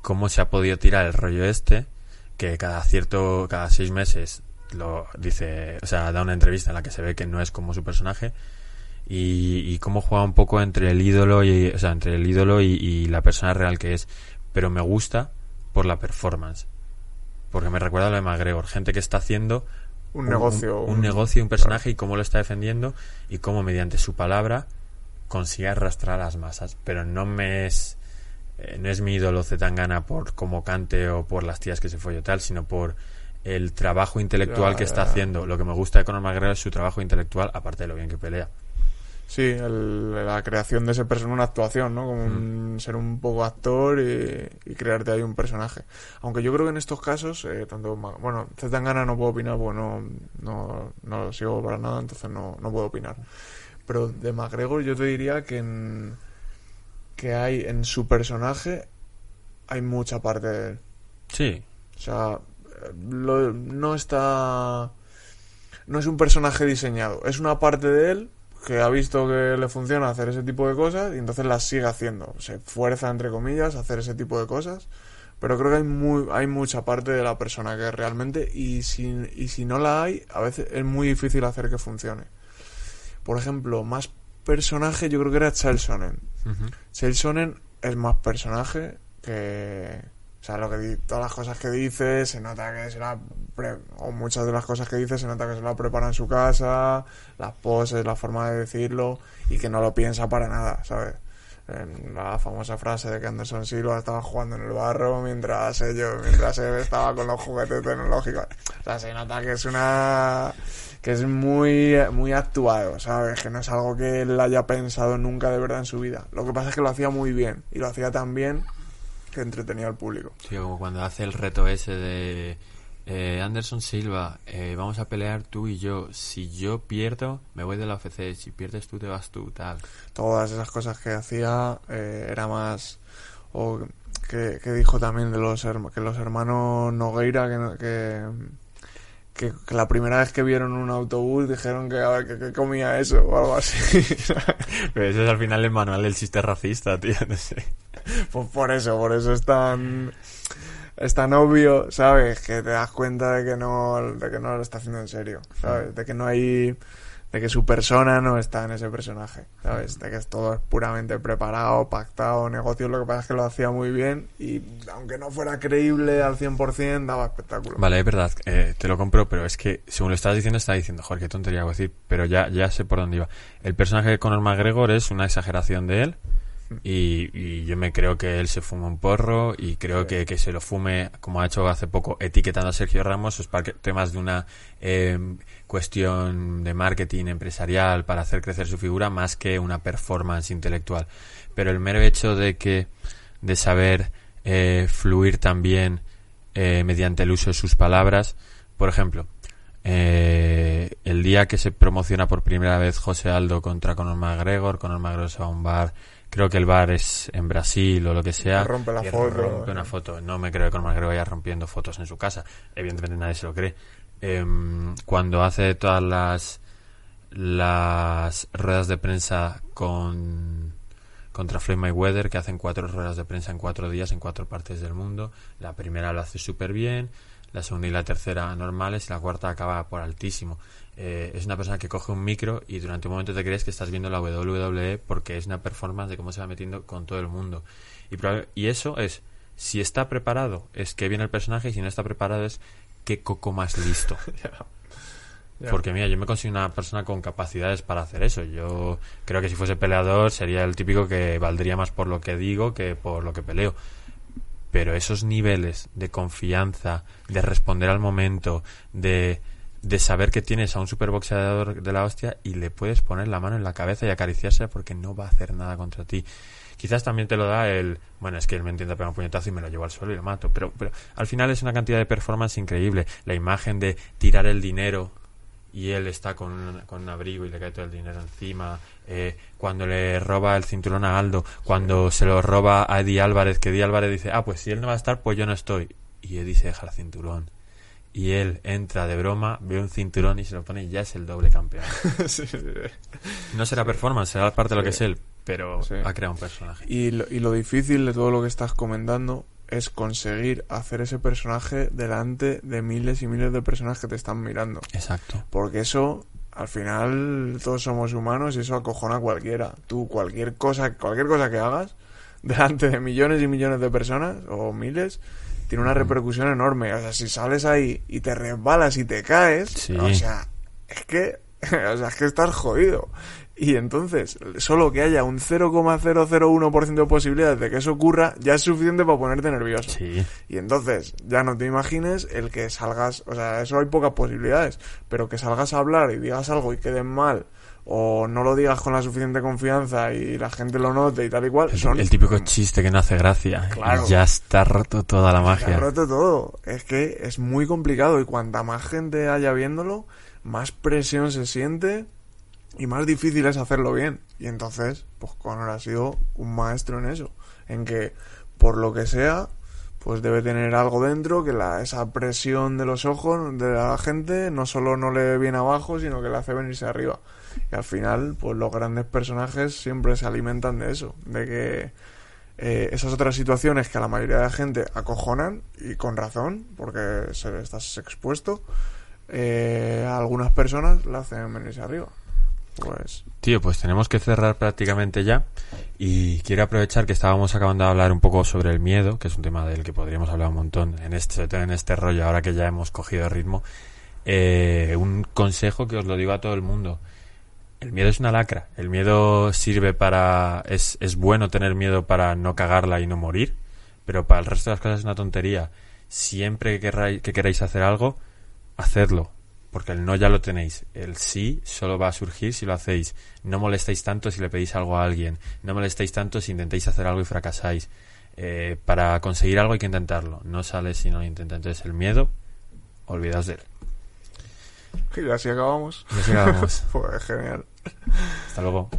cómo se ha podido tirar el rollo este, que cada cierto, cada seis meses lo dice, o sea, da una entrevista en la que se ve que no es como su personaje y, y cómo juega un poco entre el ídolo y, o sea, entre el ídolo y, y la persona real que es. Pero me gusta por la performance. Porque me recuerda a lo de McGregor, gente que está haciendo un negocio. un, negocio, un personaje y cómo lo está defendiendo y cómo mediante su palabra consigue arrastrar a las masas. Pero no me es eh, no es mi ídolo Zetangana por cómo cante o por las tías que se folle tal, sino por el trabajo intelectual Ya, que está ya. haciendo. Lo que me gusta de Conor McGregor es su trabajo intelectual, aparte de lo bien que pelea. Sí, el- la creación de ese personaje, una actuación, ¿no? Como un- ser un poco actor y, y crearte ahí un personaje. Aunque yo creo que en estos casos, eh, tanto, bueno, Zetangana no puedo opinar porque no, no, no lo sigo para nada, entonces no, no puedo opinar. Pero de McGregor yo te diría que en, que hay en su personaje hay mucha parte de él. Sí, O sea, lo- no está. No es un personaje diseñado. Es una parte de él que ha visto que le funciona hacer ese tipo de cosas y entonces las sigue haciendo. Se fuerza, entre comillas, a hacer ese tipo de cosas. Pero creo que hay, muy, hay mucha parte de la persona que realmente. Y si, y si no la hay, a veces es muy difícil hacer que funcione. Por ejemplo, más personaje, yo creo que era. Chael Sonnen es más personaje que... O sea, lo que todas las cosas que dice se nota que se la... pre- o muchas de las cosas que dice se nota que se la prepara en su casa, las poses, la forma de decirlo y que no lo piensa para nada, ¿sabes? En la famosa frase de que Anderson Silva estaba jugando en el barro mientras ellos, mientras él estaba con los juguetes tecnológicos. O sea, se nota que es una que es muy muy actuado, ¿sabes? Que no es algo que él haya pensado nunca de verdad en su vida. Lo que pasa es que lo hacía muy bien y lo hacía tan bien que entretenía al público. Sí, como cuando hace el reto ese de eh, Anderson Silva, eh, vamos a pelear tú y yo. Si yo pierdo, me voy de la UFC. Si pierdes tú, te vas tú, tal. Todas esas cosas que hacía eh, era más o que, que dijo también de los que los hermanos Nogueira que, no- que que, la primera vez que vieron un autobús dijeron que a ver que, que comía eso o algo así. Pero ese es al final el manual del chiste racista, tío. No sé. Pues por eso, por eso es tan es tan obvio, ¿sabes? Que te das cuenta de que no de que no lo está haciendo en serio, ¿sabes? De que no hay de que su persona no está en ese personaje, ¿sabes? De que todo es puramente preparado, pactado, negocio, lo que pasa es que lo hacía muy bien y aunque no fuera creíble al 100%, daba espectáculo. Vale, es verdad, eh, te lo compro, pero es que según lo estabas diciendo, estaba diciendo, joder, qué tontería voy a decir, pero ya, ya sé por dónde iba. El personaje de Conor McGregor es una exageración de él, y, y, yo me creo que él se fuma un porro y creo que, que, se lo fume, como ha hecho hace poco, etiquetando a Sergio Ramos, es para temas de una eh, cuestión de marketing empresarial para hacer crecer su figura más que una performance intelectual. Pero el mero hecho de que, de saber eh, fluir también eh, mediante el uso de sus palabras, por ejemplo, eh, el día que se promociona por primera vez José Aldo contra Conor McGregor, Conor McGregor se va a un bar creo que el bar es en Brasil o lo que sea. Rompe la foto. Rompe una foto. No me creo que Conor McGregor vaya rompiendo fotos en su casa. Evidentemente nadie se lo cree. Eh, cuando hace todas las las ruedas de prensa con contra Floyd Mayweather, que hacen cuatro ruedas de prensa en cuatro días en cuatro partes del mundo. La primera lo hace súper bien, la segunda y la tercera normales y la cuarta acaba por altísimo. Eh, es una persona que coge un micro y durante un momento te crees que estás viendo la WWE porque es una performance de cómo se va metiendo con todo el mundo. Y, y eso es, si está preparado, es que viene el personaje y si no está preparado es qué coco más listo. Porque mira, yo me considero una persona con capacidades para hacer eso. Yo creo que si fuese peleador sería el típico que valdría más por lo que digo que por lo que peleo. Pero esos niveles de confianza, de responder al momento, de, de saber que tienes a un superboxeador de la hostia y le puedes poner la mano en la cabeza y acariciarse porque no va a hacer nada contra ti. Quizás también te lo da el, bueno, es que él me entiende pegar un puñetazo y me lo llevo al suelo y lo mato, pero, pero al final es una cantidad de performance increíble. La imagen de tirar el dinero y él está con un, con un abrigo y le cae todo el dinero encima, eh, cuando le roba el cinturón a Aldo, cuando se lo roba a Eddie Álvarez, que Eddie Álvarez dice, ah, pues si él no va a estar, pues yo no estoy. Y Eddie se deja el cinturón. Y él entra de broma, ve un cinturón y se lo pone y ya es el doble campeón. Sí. No será performance, será parte de lo que es él, pero ha creado un personaje. Y lo, y lo difícil de todo lo que estás comentando es conseguir hacer ese personaje delante de miles y miles de personas que te están mirando. Exacto. Porque eso, al final, todos somos humanos y eso acojona a cualquiera. Tú, cualquier cosa, cualquier cosa que hagas, delante de millones y millones de personas, o miles, tiene una repercusión enorme. O sea, si sales ahí y te resbalas y te caes, Sí. o sea, es que, o sea, es que estás jodido. Y entonces, solo que haya un 0,001% de posibilidades de que eso ocurra, ya es suficiente para ponerte nervioso. Sí. Y entonces, ya no te imagines el que salgas, o sea, eso hay pocas posibilidades, pero que salgas a hablar y digas algo y queden mal, o no lo digas con la suficiente confianza y la gente lo note y tal y cual, El, son... el típico chiste que no hace gracia. Claro. Ya está roto toda la magia. roto todo. Es que es muy complicado y cuanta más gente haya viéndolo, más presión se siente y más difícil es hacerlo bien. Y entonces, pues Conor ha sido un maestro en eso, en que por lo que sea, pues debe tener algo dentro que la, esa presión de los ojos de la gente no solo no le viene abajo, sino que le hace venirse arriba. Y al final, pues los grandes personajes siempre se alimentan de eso, de que eh, esas otras situaciones que a la mayoría de la gente acojonan, y con razón, porque se, estás expuesto, eh, a algunas personas la hacen venirse arriba. Pues Tío, pues tenemos que cerrar prácticamente ya. Y quiero aprovechar que estábamos acabando de hablar un poco sobre el miedo, que es un tema del que podríamos hablar un montón en este, en este rollo, ahora que ya hemos cogido ritmo. Eh, un consejo que os lo digo a todo el mundo. El miedo es una lacra. El miedo sirve para. Es, es bueno tener miedo para no cagarla y no morir. Pero para el resto de las cosas es una tontería. Siempre que, querráis- que queráis hacer algo, hacedlo. Porque el no ya lo tenéis. El sí solo va a surgir si lo hacéis. No molestéis tanto si le pedís algo a alguien. No molestéis tanto si intentáis hacer algo y fracasáis. Eh, para conseguir algo hay que intentarlo. No sale si no lo intenta. Entonces el miedo, olvidaos de él. y así acabamos. Y así acabamos. Pues genial. Hasta luego.